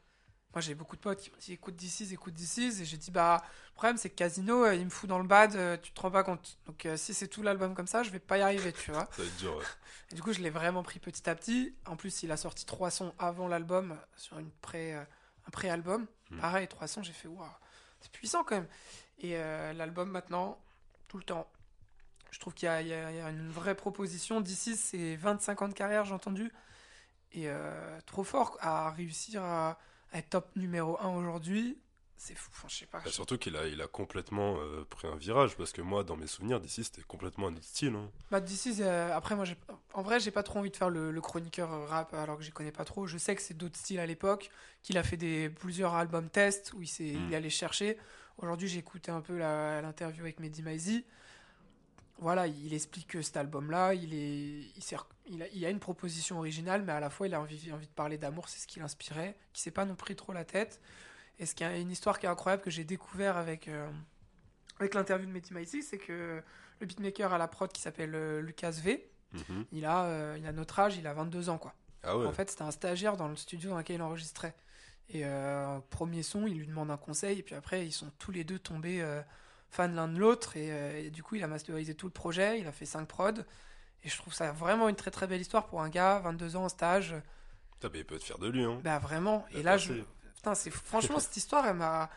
Moi, j'ai beaucoup de potes qui m'ont dit, écoute DC's, écoute DC's. Et j'ai dit, bah, le problème, c'est que Casino, euh, il me fout dans le bad, euh, tu te rends pas compte. Donc, euh, si c'est tout l'album comme ça, je vais pas y arriver, tu vois. Ça va être dur. ouais. Et du coup, je l'ai vraiment pris petit à petit. En plus, il a sorti trois sons avant l'album, sur une pré, euh, un pré-album. Mm. Pareil, trois sons, j'ai fait, waouh, c'est puissant quand même. Et euh, l'album, maintenant, tout le temps. Je trouve qu'il y, y a une vraie proposition. D'ici, c'est 25 ans de carrière, j'ai entendu. Et euh, trop fort à réussir à, à être top numéro 1 aujourd'hui. C'est fou, Enfin, je sais pas. Bah, surtout qu'il a, il a complètement euh, pris un virage parce que moi, dans mes souvenirs d'ici, c'était complètement un autre style. hein. Bah, d'ici, euh, après, moi, en vrai, j'ai pas trop envie de faire le, le chroniqueur rap alors que j'y connais pas trop. Je sais que c'est d'autres styles à l'époque, qu'il a fait des, plusieurs albums tests où il, s'est, Mm. il allait chercher. Aujourd'hui, j'ai écouté un peu l'interview avec Mehdi Maizi. Voilà, il explique que cet album-là, il, est, il, sert- il, a, il a une proposition originale, mais à la fois, il a envie, envie de parler d'amour, c'est ce qui l'inspirait, qui s'est pas non pris trop la tête. Et ce qui est une histoire qui est incroyable que j'ai découvert avec, euh, avec l'interview de Mehdi Maizi, c'est que le beatmaker à la prod qui s'appelle euh, Lucas V, Mhm. il a, euh, il a notre âge, il a 22 ans quoi. Ah ouais. En fait, c'était un stagiaire dans le studio dans lequel il enregistrait. Et premier son, il lui demande un conseil, et puis après, ils sont tous les deux tombés fans l'un de l'autre, et, euh, et du coup, il a masterisé tout le projet, il a fait 5 prods, et je trouve ça vraiment une très très belle histoire pour un gars, 22 ans en stage, Putain, mais il peut te faire de lui. Hein. bah vraiment. Et là, je, putain, c'est franchement cette histoire, elle m'a,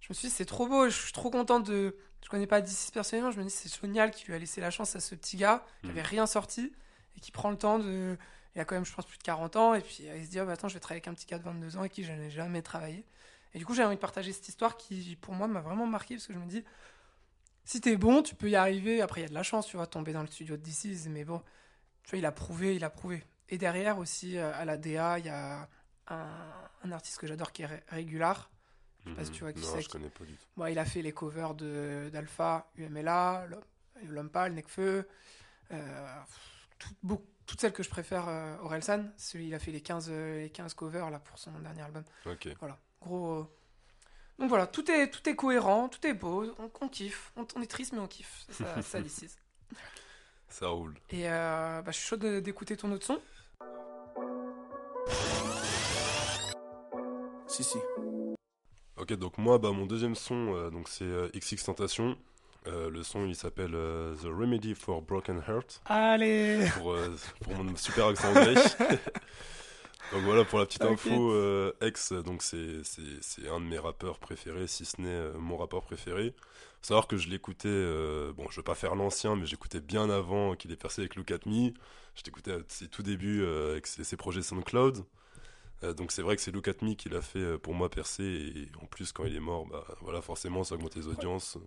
je me suis dit c'est trop beau, je suis trop content de, je connais pas d'ici personnellement, je me dis c'est génial qui lui a laissé la chance à ce petit gars qui Mm. avait rien sorti et qui prend le temps de, il a quand même je pense plus de 40 ans et puis il se dit oh, bah, attends je vais travailler avec un petit gars de 22 ans avec qui je n'ai jamais travaillé. Et du coup j'ai envie de partager cette histoire qui pour moi m'a vraiment marqué parce que je me dis si t'es bon tu peux y arriver. Après il y a de la chance tu vois tomber dans le studio de DC's mais bon tu vois il a prouvé il a prouvé. Et derrière aussi euh, à la DA il y a un, un artiste que j'adore qui est Ré- Régular. sais pas si tu vois qui non, c'est je connais pas du tout. Bon, il a fait les covers de d'Alpha, UMLA, L'Homme- Pâle, Necfeu, euh, tout- beaucoup- toutes celles que je préfère euh, Orelsan. Celui, il a fait les 15, euh, les 15 covers là, pour son dernier album. Ok. Voilà, gros. euh. Donc voilà, tout est, tout est cohérent, tout est beau, on, on kiffe. On, on est triste, mais on kiffe. Ça, ça. Ça roule. Et euh, bah, je suis chaud d'écouter ton autre son. Si, si. Ok, donc moi, bah, mon deuxième son, euh, donc c'est euh, XX Tentation. Euh, le son, il s'appelle euh, The Remedy for Broken Heart, Allez pour, euh, pour mon super accent anglais. donc voilà, pour la petite info, euh, X, donc c'est c'est- c'est un de mes rappeurs préférés, si ce n'est euh, mon rappeur préféré. Faut savoir que je l'écoutais, euh, bon, je vais pas faire l'ancien, mais j'écoutais bien avant qu'il ait percé avec Look At Me. Je t'écoutais à ses tout débuts euh, avec ses, ses projets SoundCloud. Donc c'est vrai que c'est Look At Me qui l'a fait pour moi percer et en plus quand il est mort, bah voilà forcément ça augmente les audiences.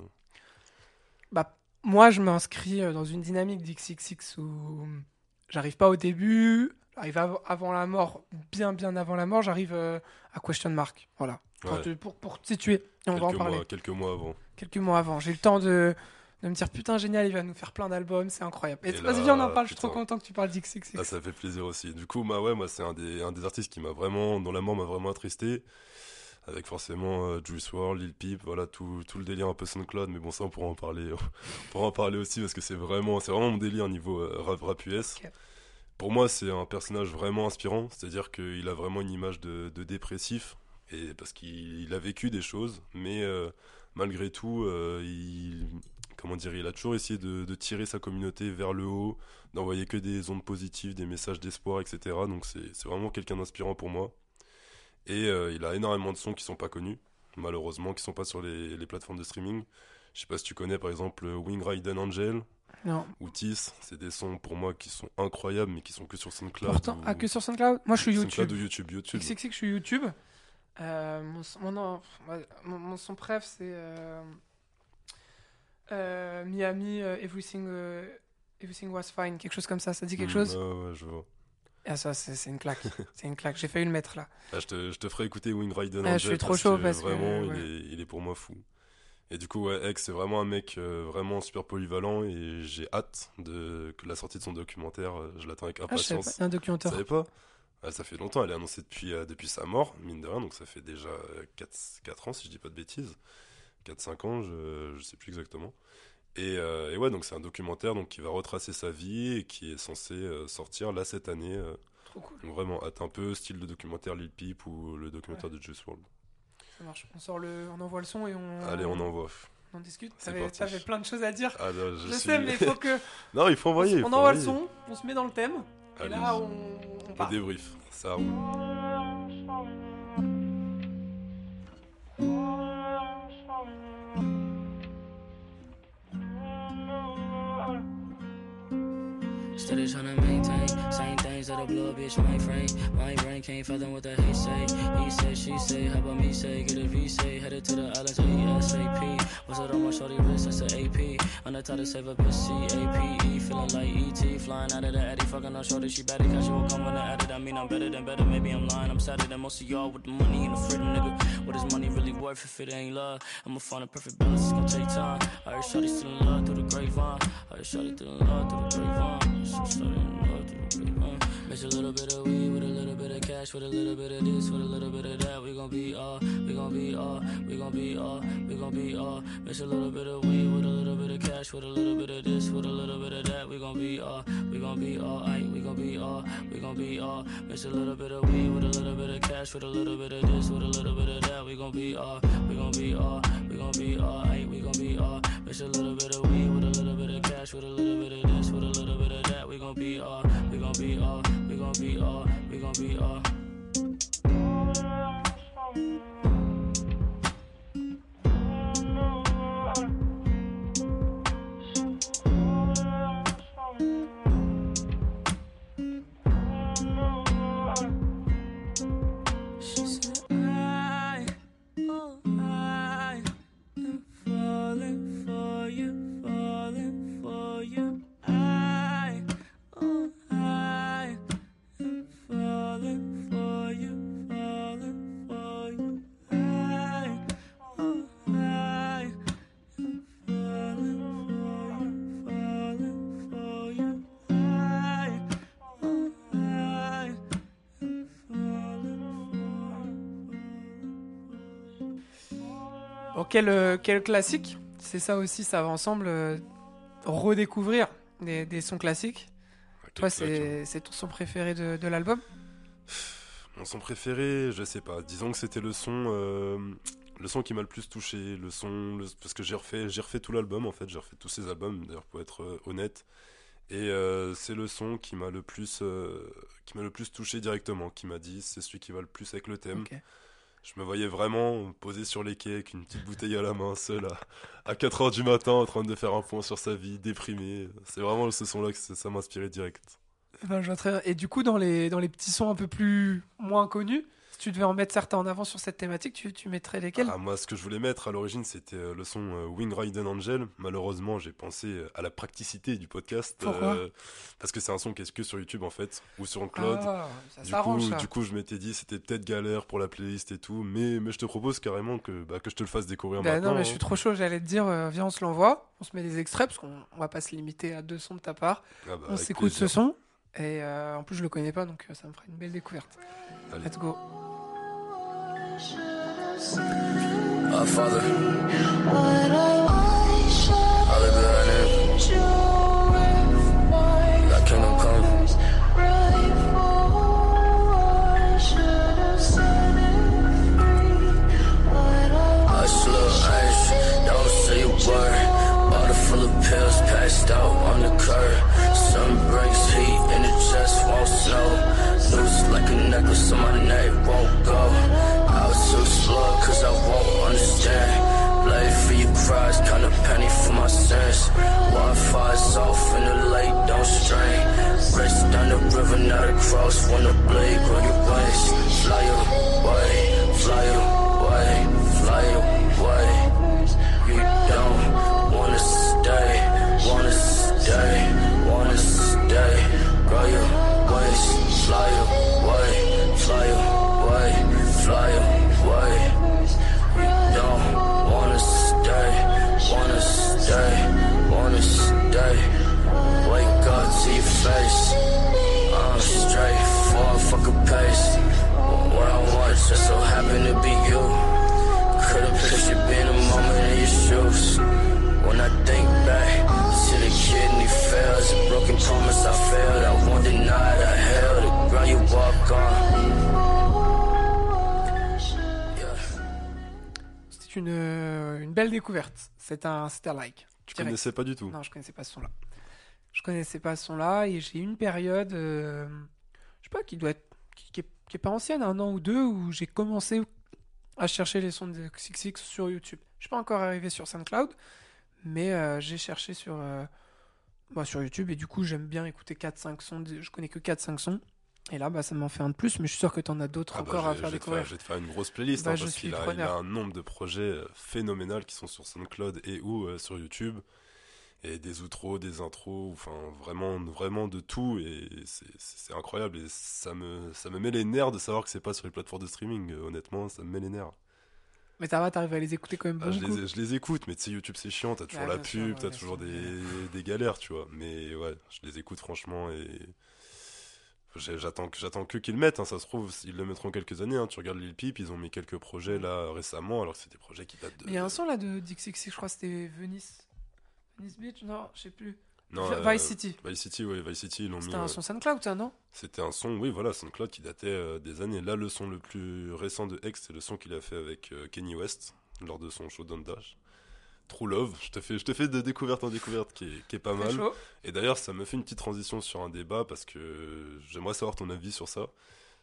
Bah, moi, je m'inscris dans une dynamique d'XXX où j'arrive pas au début, j'arrive av- avant la mort, bien bien avant la mort, j'arrive euh, à question mark. Voilà. Pour, Ouais. te, pour, pour te situer. Et on va en quelques parler. mois, quelques mois avant. Quelques mois avant. J'ai eu le temps de, de me dire putain, génial, il va nous faire plein d'albums, c'est incroyable. Et Et vas-y, viens, on en parle, je suis trop content que tu parles d'XXX. Ah, ça fait plaisir aussi. Du coup, bah ouais, moi c'est un des, un des artistes qui m'a vraiment, dont la mort m'a vraiment attristé. avec forcément euh, Juice WRLD, Lil Peep, voilà tout, tout le délire un peu SoundCloud, mais bon ça on pourra en parler, on pourra en parler aussi parce que c'est vraiment, c'est vraiment mon délire niveau euh, rap, rap US. Ok. Pour moi c'est un personnage vraiment inspirant, c'est-à-dire qu'il a vraiment une image de, dépressif, et parce qu'il il a vécu des choses, mais euh, malgré tout, euh, il, comment dire, il a toujours essayé de, tirer sa communauté vers le haut, d'envoyer que des ondes positives, des messages d'espoir, etc. Donc c'est vraiment quelqu'un d'inspirant pour moi. Et euh, il a énormément de sons qui sont pas connus, malheureusement, qui sont pas sur les, plateformes de streaming. Je sais pas si tu connais par exemple Wing Raiden Angel Non. ou Tis, c'est des sons pour moi qui sont incroyables mais qui sont que sur SoundCloud. Pourtant, ou- ah, que sur SoundCloud? Moi, je suis SoundCloud YouTube. ou YouTube, YouTube. XXX, je suis YouTube. Euh, mon, son- mon, mon, mon son préf, c'est euh, euh, Miami, Everything, Everything Was Fine, quelque chose comme ça. Ça dit quelque Mm, chose? ouais, ouais, je vois. Ah, ça, c'est une claque. c'est une claque. J'ai failli le mettre là. Ah, je, te, je te ferai écouter Wing Raiden Ah, je suis trop chaud parce que, vraiment, ouais. il, est, il est pour moi fou. Et du coup, ouais, c'est vraiment un mec euh, vraiment super polyvalent et j'ai hâte de que la sortie de son documentaire, euh, je l'attends avec Ah, je impatience. pas. Un documentaire. savais pas? Ah, Ça fait longtemps, elle est annoncée depuis, euh, depuis sa mort, mine de rien, donc ça fait déjà 4, ans si je dis pas de bêtises. 4-5 ans, je, je sais plus exactement. Et, euh, et ouais, donc c'est un documentaire donc, qui va retracer sa vie et qui est censé sortir là cette année. Trop cool. donc vraiment, hâte un peu, style de documentaire Lil Peep ou le documentaire de Juice WRLD. Ça marche. On sort le, on envoie le son et on. Allez, on envoie. on discute. T'avais t'avais plein de choses à dire. Ah, je Je suis- sais, mais il faut que. non, il faut envoyer. on faut envoie le son, on se met dans le thème. Et là, on, on on part. débrief. Ça roule. Maintain same that'll blow a bitch my frame. My brain can't fathom what the hate say. He say, she say, how about me say? Get a V say, headed to the islands ASAP. What's it on my shorty wrist? That's an AP. On the top to save a C-A-P-E. Feeling like E.T. Flying out of the Addy. Fucking on shorty, she better cause she will come when I added. I mean, I'm better than better. Maybe I'm lying. I'm sadder than most of y'all with the money and the freedom, nigga. What is money really worth if it ain't love? I'ma find a perfect balance. It's gonna take time. I heard shorty still in love through the grapevine. I heard shorty still in love through the grapevine. She started in love through the grapevine. Mix a little bit of weed with a little bit of cash, with a little bit of this, with a little bit of that. We gon' be all, we gon' be all, we gon' be all, we gon' be all. Mix a little bit of weed with a little bit of cash, with a little bit of this, with a little bit of that. We gon' be all, we gon' be all, aight, we gon' be all, we gon' be all. Mix a little bit of weed with a little bit of cash, with a little bit of this, with a little bit of that. We gon' be all, we gon' be all, we gon' be all, aight, we gon' be all. Mix a little bit of weed with a of cash, with a little bit of this, with a little bit of that. We gon' be all, we gon' be all, we gon' be all, we gon' be all. Quel, euh, quel classique C'est ça aussi, ça va ensemble. euh, redécouvrir des, des sons classiques. Toi, c'est c'est ton son préféré de, de l'album? Mon son préféré, je sais pas. Disons que c'était le son, euh, le son qui m'a le plus touché, le son, le- parce que j'ai refait, j'ai refait tout l'album en fait, j'ai refait tous ces albums d'ailleurs pour être euh, honnête. Et euh, c'est le son qui m'a le plus, euh, qui m'a le plus touché directement, qui m'a dit c'est celui qui va le plus avec le thème. Ok. Je me voyais vraiment posé sur les quais avec une petite bouteille à la main, seul à, à 4h du matin en train de faire un point sur sa vie, déprimé. C'est vraiment ce son-là que ça inspiré direct. Et du coup, dans les, dans les petits sons un peu plus moins connus, si tu devais en mettre certains en avant sur cette thématique, tu, tu mettrais lesquels? Ah, moi, ce que je voulais mettre à l'origine, c'était euh, le son euh, Wing Raiden Angel. Malheureusement, j'ai pensé euh, à la practicité du podcast. euh, Pourquoi? Parce que c'est un son qui est que sur YouTube, en fait, ou sur Cloud. Ah, ça du, coup, ça. du coup, je m'étais dit, c'était peut-être galère pour la playlist et tout. Mais, mais je te propose carrément que, bah, que je te le fasse découvrir Ben maintenant. non, mais je hein. suis trop chaud, j'allais te dire, euh, viens, on se l'envoie, on se met des extraits, parce qu'on on va pas se limiter à deux sons de ta part. Ah, bah, on s'écoute ce son, et euh, en plus, je le connais pas, donc ça me fera une belle découverte. Allez. Let's go. Our Father, hallowed be thy name. Thy kingdom come. I slow ice, don't say a word. Bottle full of pills passed out on the curb. Sun breaks heat in the chest, won't snow. Noose like a necklace on my neck, won't sins. Wi-Fi's off in the lake, don't strain. Race down the river, not across. When the blade grow your wings, fly away, fly away, face. I'm straight for a fucking pace. What I want just so happen to be you. Could've pictured being a moment in your shoes. When I think back to the kidney fails, a broken promise I failed. I won't deny it, I held the ground you walk on. Une, euh, une belle découverte. C'est un, c'est un like. Tu Direct. connaissais pas du tout. Non, je connaissais pas ce son-là. Je connaissais pas ce son-là et j'ai eu une période, euh, je sais pas, qui doit être, qui, qui est, qui est pas ancienne, un an ou deux, où j'ai commencé à chercher les sons de XX sur YouTube. Je suis pas encore arrivé sur SoundCloud, mais euh, j'ai cherché sur, euh, bah, sur YouTube et du coup j'aime bien écouter 4-5 sons. Je connais que 4-5 sons. Et là, bah, ça m'en fait un de plus, mais je suis sûr que tu en as d'autres Ah bah, encore à faire découvrir. je vais te faire une grosse playlist Bah, hein, parce qu'il a, a un nombre de projets euh, phénoménal qui sont sur SoundCloud et ou euh, sur YouTube et des outros, des intros, enfin vraiment vraiment de tout et c'est- incroyable et ça me ça me met les nerfs de savoir que c'est pas sur les plateformes de streaming. euh, honnêtement, ça me met les nerfs. Mais ça va, t'arrives à les écouter quand même Ah, je, beaucoup. les, je les écoute, mais tu sais, YouTube c'est chiant, t'as toujours la pub, t'as toujours des, des galères, tu vois. Mais ouais, je les écoute franchement et. J'attends que, qu'ils le mettent, hein, ça se trouve, ils le mettront quelques années. hein. Tu regardes Lil Peep, ils ont mis quelques projets là récemment, alors que c'est des projets qui datent de. Il y a un son là de DXX, je crois que c'était Venice. Venice Beach Non, je sais plus. Non, Vi- euh, Vice City. Vice City, ouais, Vice City, ils l'ont mis. C'était un ouais. son SoundCloud, ça, non? C'était un son, oui, voilà, SoundCloud qui datait euh, des années. Là, le son le plus récent de X, c'est le son qu'il a fait avec euh, Kenny West lors de son show Dash. True Love, je te fais, je te fais de découverte en découverte qui est, qui est pas mal. chaud. Et d'ailleurs, ça me fait une petite transition sur un débat parce que j'aimerais savoir ton avis sur ça,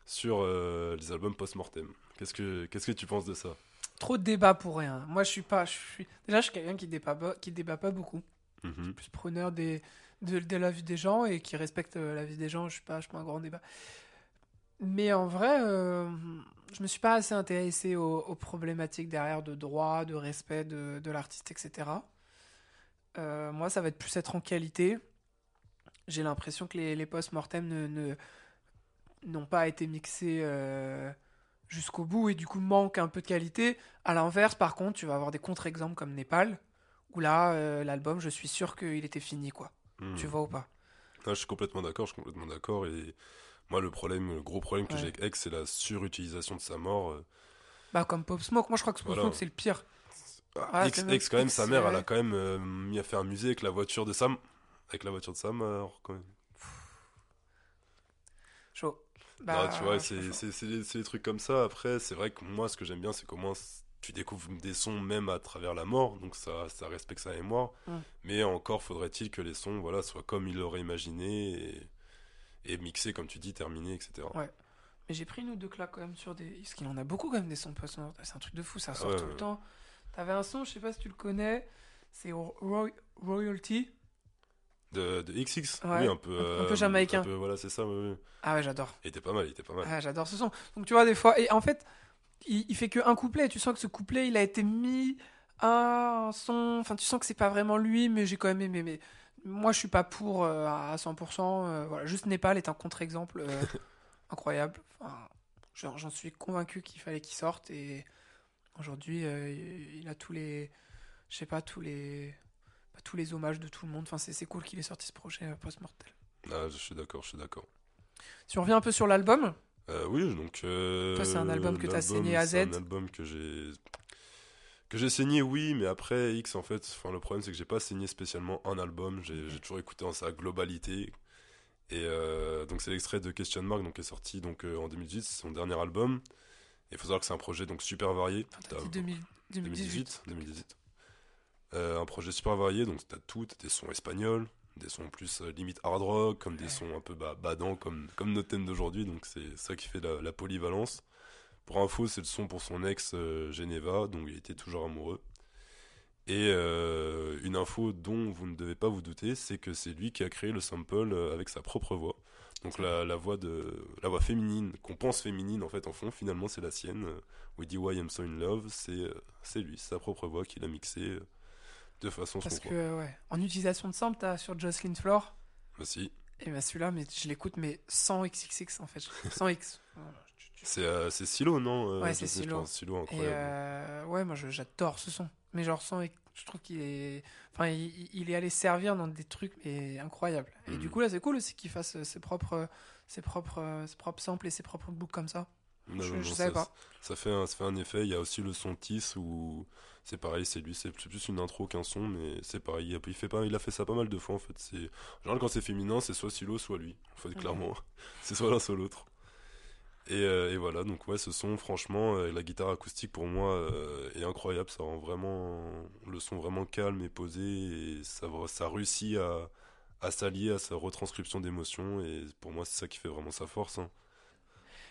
sur euh, les albums post-mortem. Qu'est-ce que, qu'est-ce que tu penses de ça? Trop de débats pour rien. Moi, je suis pas. Je suis... Déjà, je suis quelqu'un qui débat, pas, qui débat pas beaucoup. Mhm. Plus preneur des, de, de la vie des gens et qui respecte euh, la vie des gens. Je suis pas, je suis pas un grand débat. Mais en vrai, euh, je me suis pas assez intéressé aux, aux problématiques derrière de droit, de respect de, de l'artiste, etc. Euh, moi, ça va être plus être en qualité. J'ai l'impression que les, les post-mortem ne, ne- n'ont pas été mixés euh, jusqu'au bout et du coup manquent un peu de qualité. À l'inverse, par contre, tu vas avoir des contre-exemples comme Népal, où là, euh, l'album, je suis sûr qu'il était fini, quoi. Mhm. Tu vois ou pas? Ah, je suis complètement d'accord, je suis complètement d'accord. Et moi, le problème, le gros problème que Ouais. j'ai avec X, c'est la surutilisation de sa mort. euh, Bah, comme Pop Smoke. Moi, je crois que Pop Voilà. Smoke, c'est le pire. Ah, Ah, X, quand même, X, sa mère, elle a quand même euh, mis à faire un musée avec la voiture de Sam. Avec la voiture de Sam, alors, quand même. Non, Bah, tu vois, c'est chaud. c'est- c'est des, trucs comme ça. Après, c'est vrai que moi, ce que j'aime bien, c'est comment tu découvres des sons même à travers la mort. Donc, ça, ça respecte sa mémoire. Mm. Mais encore faudrait-il que les sons voilà, soient comme il l'aurait imaginé et, et mixés, comme tu dis, terminés, etc. Ouais. Mais j'ai pris une ou deux claques quand même sur des. Parce qu'il en a beaucoup quand même des sons post C'est un truc de fou, ça sort ouais, tout le temps. T'avais un son, je sais pas si tu le connais, c'est Roy- Royalty. De, de XX Ouais, Oui, un peu. un peu euh, jamaïcain. un peu, voilà, c'est ça. Ah ouais, j'adore. Il était pas mal, il était pas mal. Ah, j'adore ce son. Donc tu vois, des fois. Et en fait, il, il fait que un couplet. Tu sens que ce couplet, il a été mis à un son. Enfin, tu sens que c'est pas vraiment lui, mais j'ai quand même aimé. Mais moi, je suis pas pour euh, à 100%. euh, voilà. Juste Népal est un contre-exemple euh, incroyable. Enfin, j'en suis convaincu qu'il fallait qu'il sorte. Et aujourd'hui, il a tous les. Je sais pas, tous les. Tous les hommages de tout le monde. Enfin, c'est c'est cool qu'il ait sorti ce projet euh, post-mortel. Ah, je suis d'accord, je suis d'accord. Si on revient un peu sur l'album, Euh, oui, donc. euh, Toi, c'est un album que t'as l'album, saigné à C'est Z. un album que j'ai. Que j'ai saigné, oui, mais après, X, en fait, enfin, le problème, c'est que j'ai pas saigné spécialement un album. J'ai toujours écouté en sa globalité. Et euh, donc, c'est l'extrait de Question Mark, donc, qui est sorti donc, en 2018, c'est son dernier album. Et il faut savoir que c'est un projet donc, super varié. T'as T'as- dit 2000 2018. 2018. 2018. Euh, un projet super varié, donc t'as tout, t'as des sons espagnols, des sons plus euh, limite hard rock, comme des sons un peu bah, badants, comme, comme notre thème d'aujourd'hui, donc c'est ça qui fait la, la polyvalence. Pour info, c'est le son pour son ex euh, Geneva, dont il était toujours amoureux. Et euh, une info dont vous ne devez pas vous douter, c'est que c'est lui qui a créé le sample avec sa propre voix. Donc la, la voix de la voix féminine qu'on pense féminine en fait en fond finalement c'est la sienne. We dit Why I'm So In Love, c'est c'est lui, sa propre voix qu'il a mixé euh, de façon Parce son que, ouais, en utilisation de sample, t'as sur Jocelyn Flore. Aussi. Et ben celui-là, mais je l'écoute, mais sans XXX en fait. Sans X. C'est euh, c'est Silo non euh, Ouais, c'est Silo. Silo Et incroyable. euh, ouais, moi j'adore ce son. Mais genre sans, je trouve qu'il est, enfin, il, il est allé servir dans des trucs mais incroyables. Et du coup là, c'est cool aussi qu'il fasse euh, ses propres, ses propres, ses propres samples et ses propres books comme ça. Non, je- non, je savais ça, pas. Ça fait, un, ça fait un effet. Il y a aussi le son Tis où c'est pareil, c'est lui, c'est plus une intro qu'un son, mais c'est pareil. Il, il fait pas, il a fait ça pas mal de fois en fait. C'est, en général, quand c'est féminin, c'est soit Silo, soit lui. En fait, Ok. clairement, c'est soit l'un, soit l'autre. Et, euh, et voilà, donc ouais, ce son, franchement, euh, la guitare acoustique pour moi euh, est incroyable. Ça rend vraiment le son vraiment calme et posé, et ça, ça réussit à, à s'allier à sa retranscription d'émotions. Et pour moi, c'est ça qui fait vraiment sa force. hein.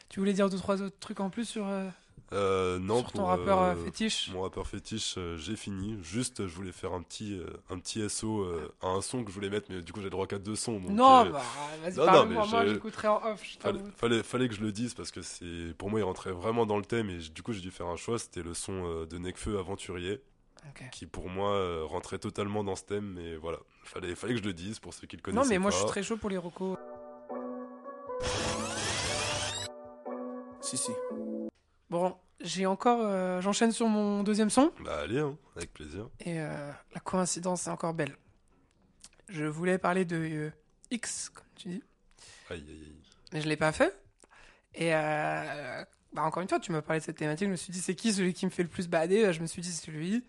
Tu voulais dire deux trois autres trucs en plus sur, euh, Euh, non, sur ton pour, rappeur euh, euh, fétiche? Mon rappeur fétiche, euh, j'ai fini. Juste, je voulais faire un petit, un petit SO à un son que je voulais mettre, mais du coup, j'ai le droit qu'à deux sons. donc, Non, bah vas-y, parle-moi, moi j'écouterai en off. je fallait, t'avoue. fallait, fallait que je le dise parce que c'est, pour moi, il rentrait vraiment dans le thème et du coup, j'ai dû faire un choix. C'était le son de Necfeu Aventurier, qui pour moi euh, rentrait totalement dans ce thème. Mais voilà, fallait, fallait que je le dise pour ceux qui le connaissent. Non, mais moi je suis très chaud pour les recos. Si, si. Bon, j'ai encore, euh, j'enchaîne sur mon deuxième son. Bah allez, hein, avec plaisir. Et euh, la coïncidence est encore belle. Je voulais parler de euh, X, comme tu dis, Aïe, aïe, aïe. mais je l'ai pas fait. Et euh, bah, encore une fois, tu m'as parlé de cette thématique. Je me suis dit, c'est qui celui qui me fait le plus bader? Je me suis dit, c'est lui.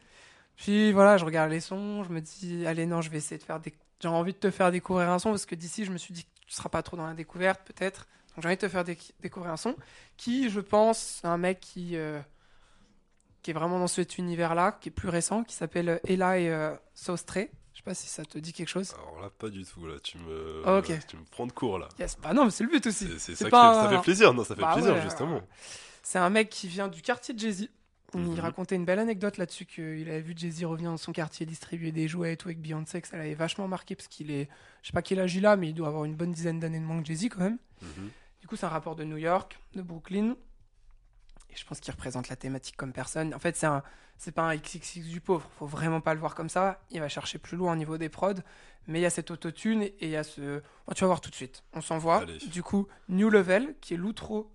Puis voilà, je regarde les sons. Je me dis, allez, non, je vais essayer de faire des. J'ai envie de te faire découvrir un son parce que d'ici, je me suis dit que tu seras pas trop dans la découverte, peut-être. Donc j'ai envie de te faire déc- découvrir un son qui, je pense, un mec qui. euh, qui est vraiment dans cet univers-là, qui est plus récent, qui s'appelle Eli euh, Sostre. Je sais pas si ça te dit quelque chose. Alors là, pas du tout. Là, tu me, ok. tu me prends de court là. Yes, bah non, mais c'est le but aussi. C'est, ça, pas fait, ça fait plaisir, non Ça fait Bah plaisir ouais, justement. C'est un mec qui vient du quartier de Jay-Z. Il Mhm. racontait une belle anecdote là-dessus qu'il avait vu Jay-Z revenir dans son quartier distribuer des jouets et tout avec Beyoncé, que ça l'avait vachement marqué parce qu'il est, je sais pas quel âge il a, mais il doit avoir une bonne dizaine d'années de moins que Jay-Z quand même. Mhm. Du coup, c'est un rapport de New York, de Brooklyn. Et je pense qu'il représente la thématique comme personne. En fait, c'est un, c'est pas un XXX du pauvre. Faut vraiment pas le voir comme ça. Il va chercher plus loin au niveau des prods. Mais il y a cette autotune et il y a ce. Bon, tu vas voir tout de suite. On s'envoie. Du coup, New Level, qui est l'outro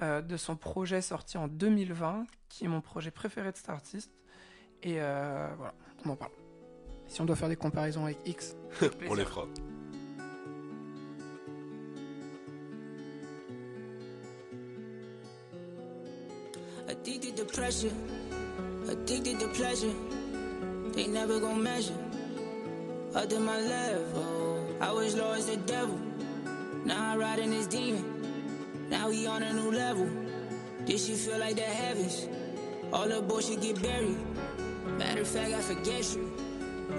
euh, de son projet sorti en 2020, qui est mon projet préféré de cet artiste. Et euh, voilà, on en parle. Si on doit faire des comparaisons avec X, On les fera. Pressure, addicted to pleasure. They never gon' measure up to my level. I was low as the devil. Now I riding this demon. Now we on a new level. This shit feel like the heavens. All the bullshit get buried. Matter of fact, I forget you.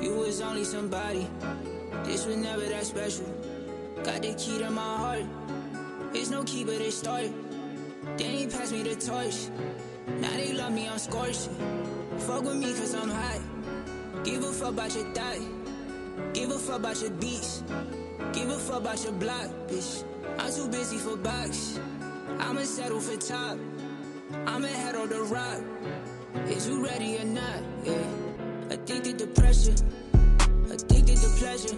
You was only somebody. This was never that special. Got the key to my heart. It's no key, but it started. Then he passed me the torch. Now they love me, I'm scorched. Fuck with me cause I'm high. Give a fuck about your thigh. Give a fuck about your beats. Give a fuck about your block, bitch. I'm too busy for box. I'ma settle for top. I'ma head on the rock. Is you ready or not? Yeah. Addicted to pressure. Addicted to pleasure.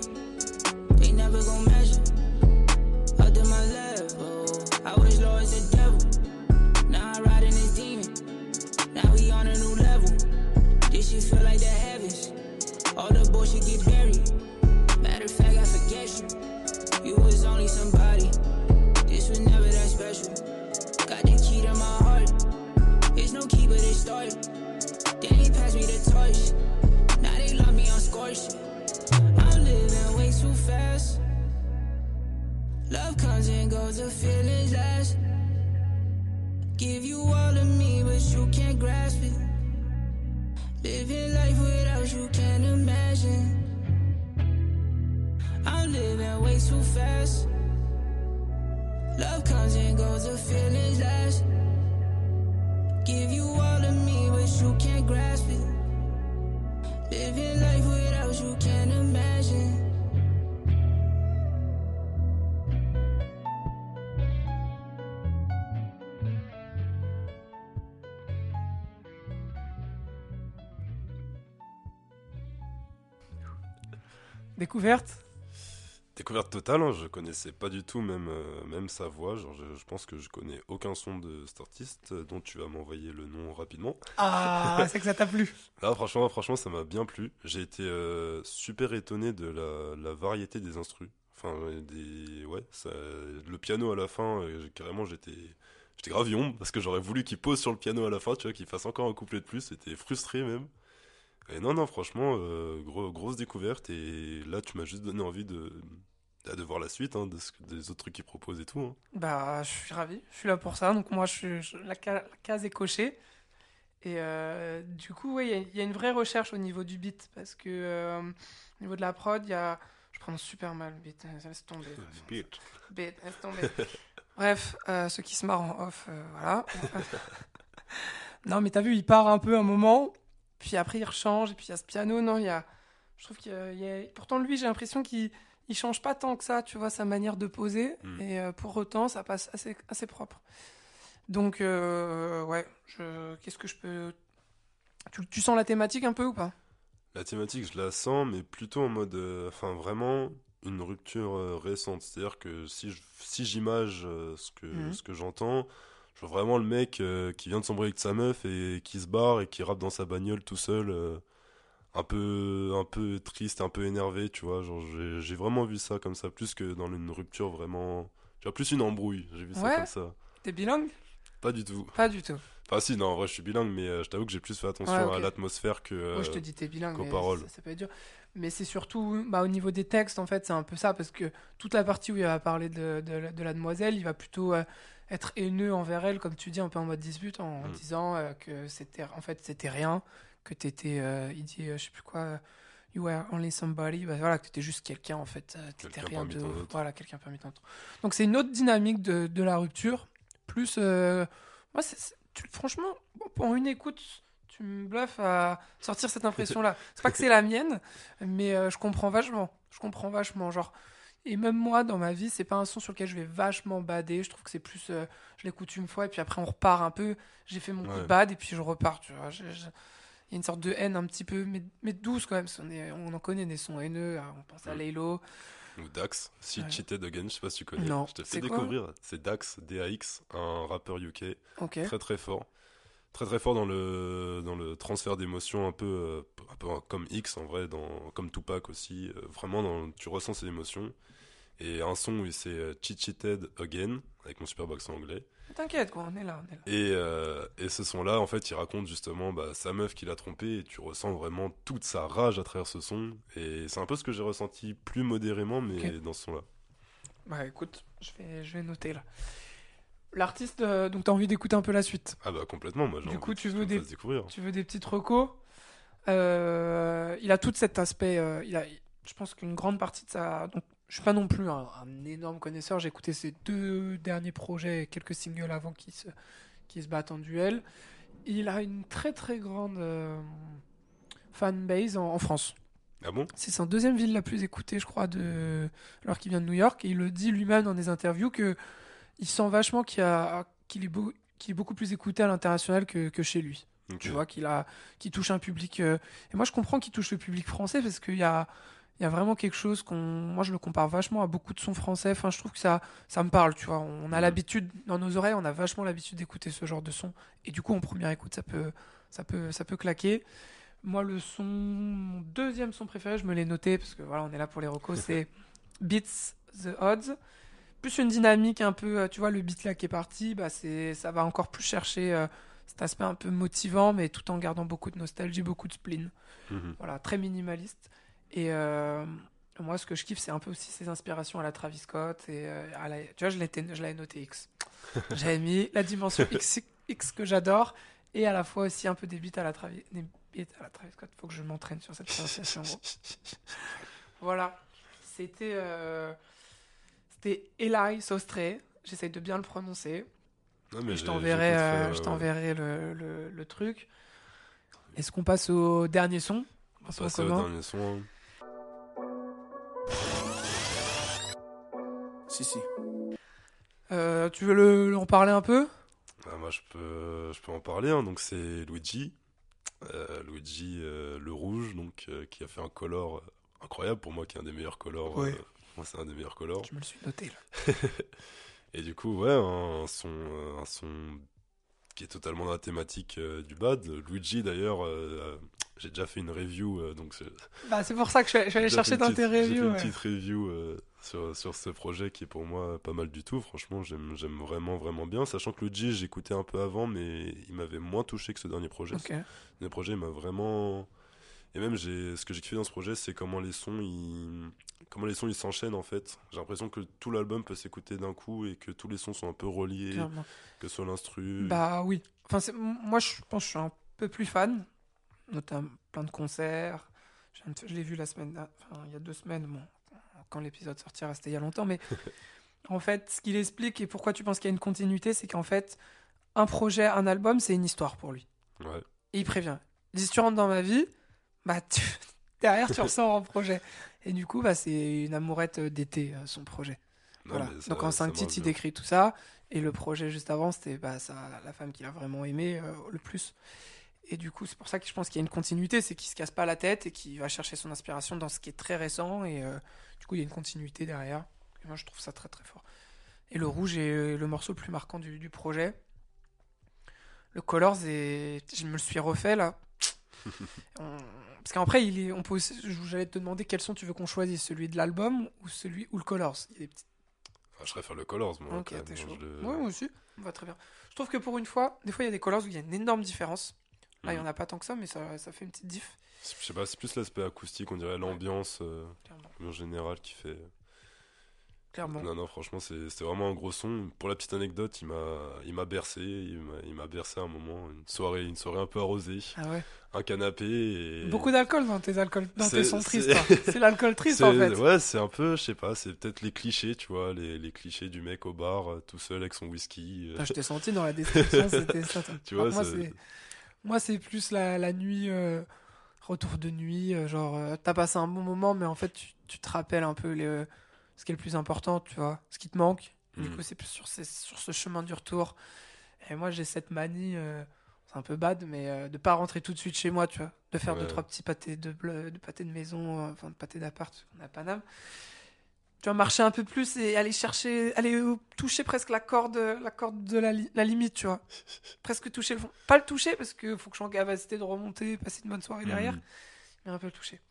They never gon' measure. Goes, the feelings last. Give you all of me, but you can't grasp it. Living life without you, can't imagine. I'm living way too fast. Love comes and goes, the feelings last. Give you all of me, but you can't grasp it. Living life without you, can't imagine. Découverte Découverte totale, hein, je connaissais pas du tout même, euh, même sa voix. Genre, je, je pense que je connais aucun son de cet artiste euh, dont tu vas m'envoyer le nom rapidement. Ah, c'est que ça t'a plu. Là, franchement, franchement, ça m'a bien plu. J'ai été euh, super étonné de la, la variété des instrus. Enfin, des, ouais, ça, le piano à la fin, carrément, j'étais, j'étais grave parce que j'aurais voulu qu'il pose sur le piano à la fin, tu vois, qu'il fasse encore un couplet de plus. J'étais frustré même. Et non, non, franchement, euh, gros- grosse découverte. Et là, tu m'as juste donné envie de, de voir la suite, hein, de ce des autres trucs qu'il propose et tout. hein. Bah, je suis ravi. Je suis là pour ça. Donc, moi, je suis, je- la, ca- la case est cochée. Et euh, du coup, ouais, il y a- il y, a une vraie recherche au niveau du beat. Parce que euh, au niveau de la prod, il y a. Je prononce super mal beat. Ça laisse tomber. Beat, laisse tomber. Bref, euh, ceux qui se marrent en off, euh, voilà. non, mais t'as vu, il part un peu un moment. Puis après, il rechange. Et puis, il y a ce piano. Non, il y a. Je trouve qu'il y y a. Pourtant, lui, j'ai l'impression qu'il il change pas tant que ça, tu vois, sa manière de poser. Mm. Et euh, pour autant, ça passe assez, assez propre. Donc, euh, ouais, je, qu'est-ce que je peux. Tu, tu sens la thématique un peu ou pas? La thématique, je la sens, mais plutôt en mode, euh, enfin vraiment une rupture euh, récente. C'est-à-dire que si je- si j'image euh, ce que Mhm. ce que j'entends, je vois vraiment le mec euh, qui vient de s'embrouiller avec sa meuf et qui se barre et qui rappe dans sa bagnole tout seul, euh, un peu un peu triste, un peu énervé, tu vois. Genre j'ai vraiment vu ça comme ça, plus que dans une rupture vraiment, tu vois, plus une embrouille. J'ai vu ça comme ça. T'es bilingue? Pas du tout. Pas du tout. Enfin si, non, en vrai je suis bilingue, mais euh, je t'avoue que j'ai plus fait attention Ouais, à l'atmosphère que. Moi, je te dis t'es bilingue, mais paroles. ça, ça peut être dur. Mais c'est surtout, bah, au niveau des textes, en fait, c'est un peu ça, parce que toute la partie où il va parler de, de, la- de la demoiselle, il va plutôt être haineux envers elle, comme tu dis, un peu en mode dispute, en, en Mm. disant euh, que c'était, en fait, c'était rien, que t'étais, euh, il dit, euh, je sais plus quoi, euh, you were only somebody, bah, voilà, que t'étais juste quelqu'un, en fait, euh, t'étais Quelqu'un rien de, voilà, quelqu'un parmi tant d'autres. Donc c'est une autre dynamique de, de la rupture, plus, moi, c'est, c'est- tu- franchement, pour une écoute, tu me bluffes à sortir cette impression-là. C'est pas que c'est la mienne, mais je comprends vachement. Je comprends vachement. Genre, et même moi, dans ma vie, c'est pas un son sur lequel je vais vachement bader. Je trouve que c'est plus. euh, je l'écoute une fois et puis après on repart un peu. J'ai fait mon coup de Ouais. bad et puis je repars, tu vois. Je- je- Il y a une sorte de haine un petit peu, mais, mais douce quand même. parce qu'on est- on en connaît des sons haineux. hein. On pense à Mm. Laylo. Ou Dax, si Ouais. Cheated Again, je sais pas si tu connais. Non, je te fais découvrir. C'est Dax, D-A-X, un rappeur UK, très très fort. Très très fort dans le, dans le transfert d'émotions, un peu, euh, un peu comme X en vrai, dans, comme Tupac aussi. euh, vraiment, dans, tu ressens ses émotions. Et un son où c'est euh, Cheated Again, avec mon superbe accent anglais. T'inquiète, quoi. On est là. On est là. Et, euh, et ce son-là, en fait, il raconte justement bah, sa meuf qui l'a trompé et tu ressens vraiment toute sa rage à travers ce son. Et c'est un peu ce que j'ai ressenti plus modérément, mais dans ce son-là. Bah écoute, je vais, je vais noter là. L'artiste, euh, donc t'as envie d'écouter un peu la suite? Ah bah complètement, moi j'ai Du envie coup, tu veux des-. Tu veux des petites recos Euh, Il a tout cet aspect. il a, je pense qu'une grande partie de sa. Donc, je suis pas non plus un, un énorme connaisseur. J'ai écouté ses deux derniers projets et quelques singles avant qui se, se battent en duel. Il a une très très grande euh, fanbase en, en France. Ah bon? C'est sa deuxième ville la plus écoutée, je crois, de... alors qu'il vient de New York. Et il le dit lui-même dans des interviews que il sent vachement qu'il, est, beau... qu'il est beaucoup plus écouté à l'international que, que chez lui. Tu vois, qu'il, a... qu'il touche un public. euh, Et moi, je comprends qu'il touche le public français parce qu'il y a... Il y a vraiment quelque chose qu'on. Moi, je le compare vachement à beaucoup de sons français. Enfin, je trouve que ça, ça me parle, tu vois. On a Mhm. l'habitude, dans nos oreilles, on a vachement l'habitude d'écouter ce genre de son. Et du coup, en première écoute, ça peut, ça peut, ça peut claquer. Moi, le son, mon deuxième son préféré, je me l'ai noté parce que voilà, on est là pour les recos, c'est Beats the Odds. Plus une dynamique un peu, euh, tu vois, le beat là qui est parti, bah c'est, ça va encore plus chercher euh, cet aspect un peu motivant, mais tout en gardant beaucoup de nostalgie, beaucoup de spleen. Mhm. Voilà, très minimaliste. Et euh, moi, ce que je kiffe, c'est un peu aussi ses inspirations à la Travis Scott. Et, euh, à la- Tu vois, je l'avais noté X. J'avais mis la dimension X, X que j'adore et à la fois aussi un peu des beats à la Travis, des beats à la Travis Scott. Faut que je m'entraîne sur cette prononciation. Voilà. C'était euh, c'était Eli Sostré. J'essaye de bien le prononcer. Non, mais Et je t'enverrai euh, je t'enverrai le, le- le truc. Est-ce qu'on passe au dernier son? On passe au dernier son. Si, si. Euh, Tu veux le, en parler un peu? Ah, moi, je peux, je peux en parler. hein. Donc, c'est Luigi. Euh, Luigi euh, le rouge, donc, euh, qui a fait un color incroyable pour moi, qui est un des meilleurs colors. Ouais. euh, moi, c'est un des meilleurs colors. Je me le suis noté là. Et du coup, ouais, un, un son, un son qui est totalement dans la thématique euh, du bad. Luigi, d'ailleurs, euh, euh, j'ai déjà fait une review, euh, donc c'est- Bah, c'est pour ça que je suis allé chercher dans tes petite- J'ai fait reviews. une ouais. petite review euh, sur, sur ce projet qui est pour moi pas mal du tout. Franchement, j'aime vraiment, vraiment bien. Sachant que Luigi, j'écoutais un peu avant, mais il m'avait moins touché que ce dernier projet. Ok. Le projet m'a vraiment. Et même, ce que j'ai kiffé dans ce projet, c'est comment les sons ils comment les sons ils s'enchaînent en fait. J'ai l'impression que tout l'album peut s'écouter d'un coup et que tous les sons sont un peu reliés, Clairement. que ce soit l'instru. Bah oui. Enfin, moi, je pense que je suis un peu plus fan, notamment plein de concerts. Je, l'ai vu la semaine, enfin, il y a deux semaines, bon, quand l'épisode sortira, c'était il y a longtemps, mais en fait, ce qu'il explique et pourquoi tu penses qu'il y a une continuité, c'est qu'en fait, un projet, un album, c'est une histoire pour lui. Ouais. Et il prévient. Si tu rentres dans ma vie, bah, tu- derrière, tu ressors en projet. Et du coup, bah, c'est une amourette d'été, euh, son projet. Non, Voilà. Donc en cinq titres, il décrit tout ça. Et le projet juste avant, c'était bah, ça, la femme qu'il a vraiment aimé euh, le plus. Et du coup, c'est pour ça que je pense qu'il y a une continuité, c'est qu'il se casse pas la tête et qu'il va chercher son inspiration dans ce qui est très récent. Et euh, du coup, il y a une continuité derrière. Et moi, je trouve ça très très fort. Et le rouge est euh, le morceau le plus marquant du, du projet. Le Colors, et je me le suis refait là. On- Parce qu'après, il est... on peut aussi- j'allais te demander quel son tu veux qu'on choisisse, celui de l'album ou celui ou le Colors? Il y a des petits je préfère le Colors, moi. Ok, t'es Moi, chaud. je le- Ouais, moi aussi. On va très bien. Je trouve que pour une fois, des fois, il y a des colors où il y a une énorme différence. Là, il n'y en a pas tant que ça, mais ça, ça fait une petite diff. Je sais pas, c'est plus l'aspect acoustique, on dirait l'ambiance euh, en général qui fait. Clairement. Non, non, franchement, c'est- c'était vraiment un gros son. Pour la petite anecdote, il m'a, bercé, il m'a, bercé à un moment, une soirée, une soirée un peu arrosée, Ah ouais. un canapé et. Beaucoup d'alcool dans tes, alcools, dans tes sons c'est- tristes. hein. C'est l'alcool triste, en fait. Ouais, c'est un peu, je sais pas, c'est peut-être les clichés, tu vois, les, les clichés du mec au bar, euh, tout seul avec son whisky. euh. Putain, je t'ai senti dans la description, c'était ça. toi. Tu vois, moi, c'est- c'est... moi, c'est plus la, la nuit, euh, retour de nuit. euh, genre, euh, t'as passé un bon moment, mais en fait, tu, tu te rappelles un peu les, ce qui est le plus important, tu vois, ce qui te manque. Du Mhm. coup, c'est plus sur, ces- sur ce chemin du retour. Et moi, j'ai cette manie, c'est un peu bad, mais de pas rentrer tout de suite chez moi, tu vois. De faire deux, trois petits pâtés de, bleu, de pâtés de maison, enfin, de pâtés d'appart, parce qu'on a à Paname. Tu vois, marcher un peu plus et aller chercher, aller euh, toucher presque la corde, la corde de la, li- la limite, tu vois. Presque toucher le fond. Pas le toucher, parce qu'il faut que je sois en capacité de remonter, passer une bonne soirée derrière, Mhm. mais un peu le toucher.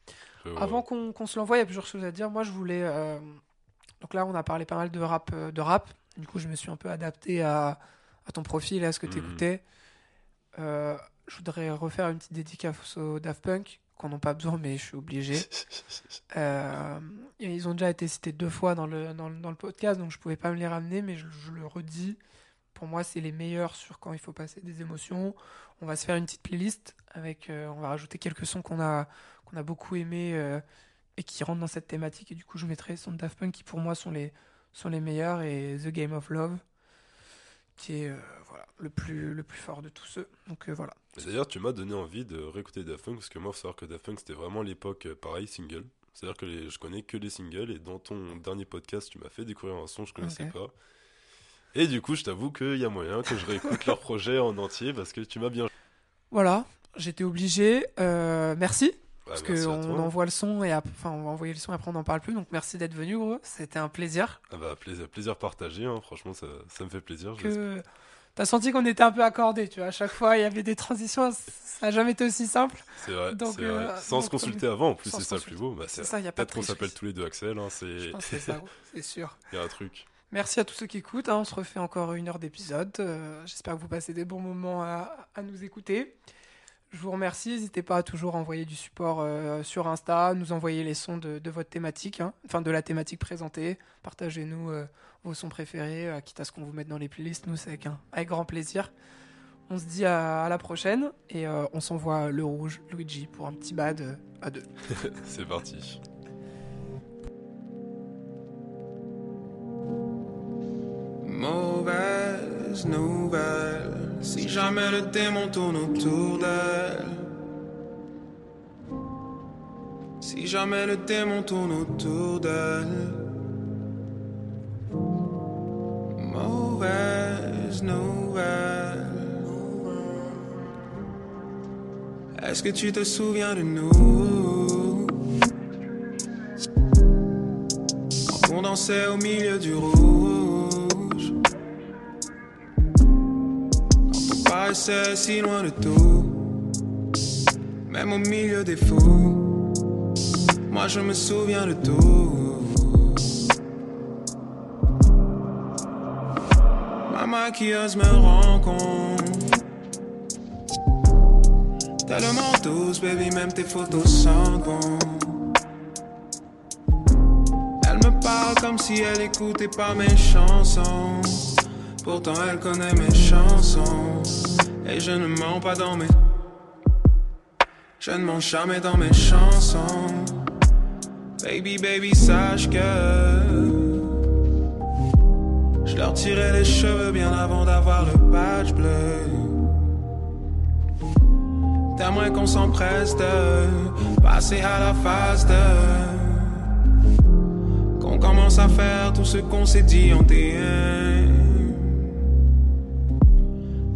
Vois. Avant qu'on se l'envoie, il y a plusieurs choses à dire. Moi, je voulais. euh, Donc là, on a parlé pas mal de rap. euh, de rap. Du coup, je me suis un peu adapté à, à ton profil et à ce que Mhm. tu écoutais. je voudrais refaire une petite dédicace au Daft Punk, qu'on n'a pas besoin, mais je suis obligé. Euh, ils ont déjà été cités deux fois dans le, dans, le- dans le podcast, donc je pouvais pas me les ramener, mais je, je le redis. Pour moi, c'est les meilleurs sur quand il faut passer des émotions. On va se faire une petite playlist avec. euh, on va rajouter quelques sons qu'on a, qu'on a beaucoup aimés euh, et qui rentrent dans cette thématique. Et du coup, je mettrai les sons de Daft Punk qui, pour moi, sont les, sont les meilleurs et The Game of Love qui est euh, voilà, le, plus, le plus fort de tous ceux. Donc euh, voilà. D'ailleurs, tu m'as donné envie de réécouter Daft Punk parce que moi, faut savoir que Daft Punk c'était vraiment l'époque euh, pareil single. C'est-à-dire que les- je connais que les singles et dans ton dernier podcast, tu m'as fait découvrir un son que je connaissais pas. Et du coup, je t'avoue qu'il y a moyen que je réécoute leur projet en entier parce que tu m'as bien. Voilà, j'étais obligé. Euh, merci. Bah, Parce qu'on envoie le son et ap- enfin on va envoyer le son et après on n'en parle plus. Donc merci d'être venu gros. C'était un plaisir. Ah bah, plaisir, plaisir partagé, hein. franchement, ça, ça me fait plaisir. Que t'as senti qu'on était un peu accordé. Tu vois, à chaque fois il y avait des transitions. Ça n'a jamais été aussi simple. C'est vrai, Donc, vrai. euh, Sans se consulter avant, en plus, sans c'est ça le plus beau. Bah, C'est ça, il y a pas de Peut-être qu'on s'appelle tous les deux Axel, hein, c'est... Ça, c'est sûr. il y a un truc. Merci à tous ceux qui écoutent. hein. On se refait encore une heure d'épisode. Euh, J'espère que vous passez des bons moments à, à nous écouter. Je vous remercie. N'hésitez pas à toujours envoyer du support euh, sur Insta, nous envoyer les sons de, de votre thématique, hein, enfin de la thématique présentée. Partagez-nous euh, vos sons préférés, euh, quitte à ce qu'on vous mette dans les playlists. Nous, c'est avec, avec grand plaisir. On se dit à, à la prochaine et on s'envoie le rouge, Luigi, pour un petit bad à deux. C'est parti. Nouvelle, si jamais le démon tourne autour d'elle. Si jamais le démon tourne autour d'elle. Mauvaise nouvelle. Est-ce que tu te souviens de nous? Quand on dansait au milieu du rouge. Paraissait si loin de tout. Même au milieu des fous. Moi je me souviens de tout. Ma maquilleuse me rend compte. Tellement douce, baby, même tes photos sont bon. Elle me parle comme si elle écoutait pas mes chansons. Pourtant, elle connaît mes chansons. Et je ne mens pas dans mes. Je ne mens jamais dans mes chansons. Baby, baby, sache que. Je leur tirais les cheveux bien avant d'avoir le patch bleu. T'aimerais qu'on s'empresse de passer à la phase de. Qu'on commence à faire tout ce qu'on s'est dit en DM.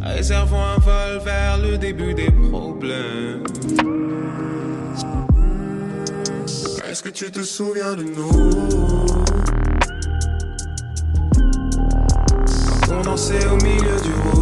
Réservons un vol vers le début des problèmes. Est-ce que tu te souviens de nous? Quand on dansait au milieu du rouge.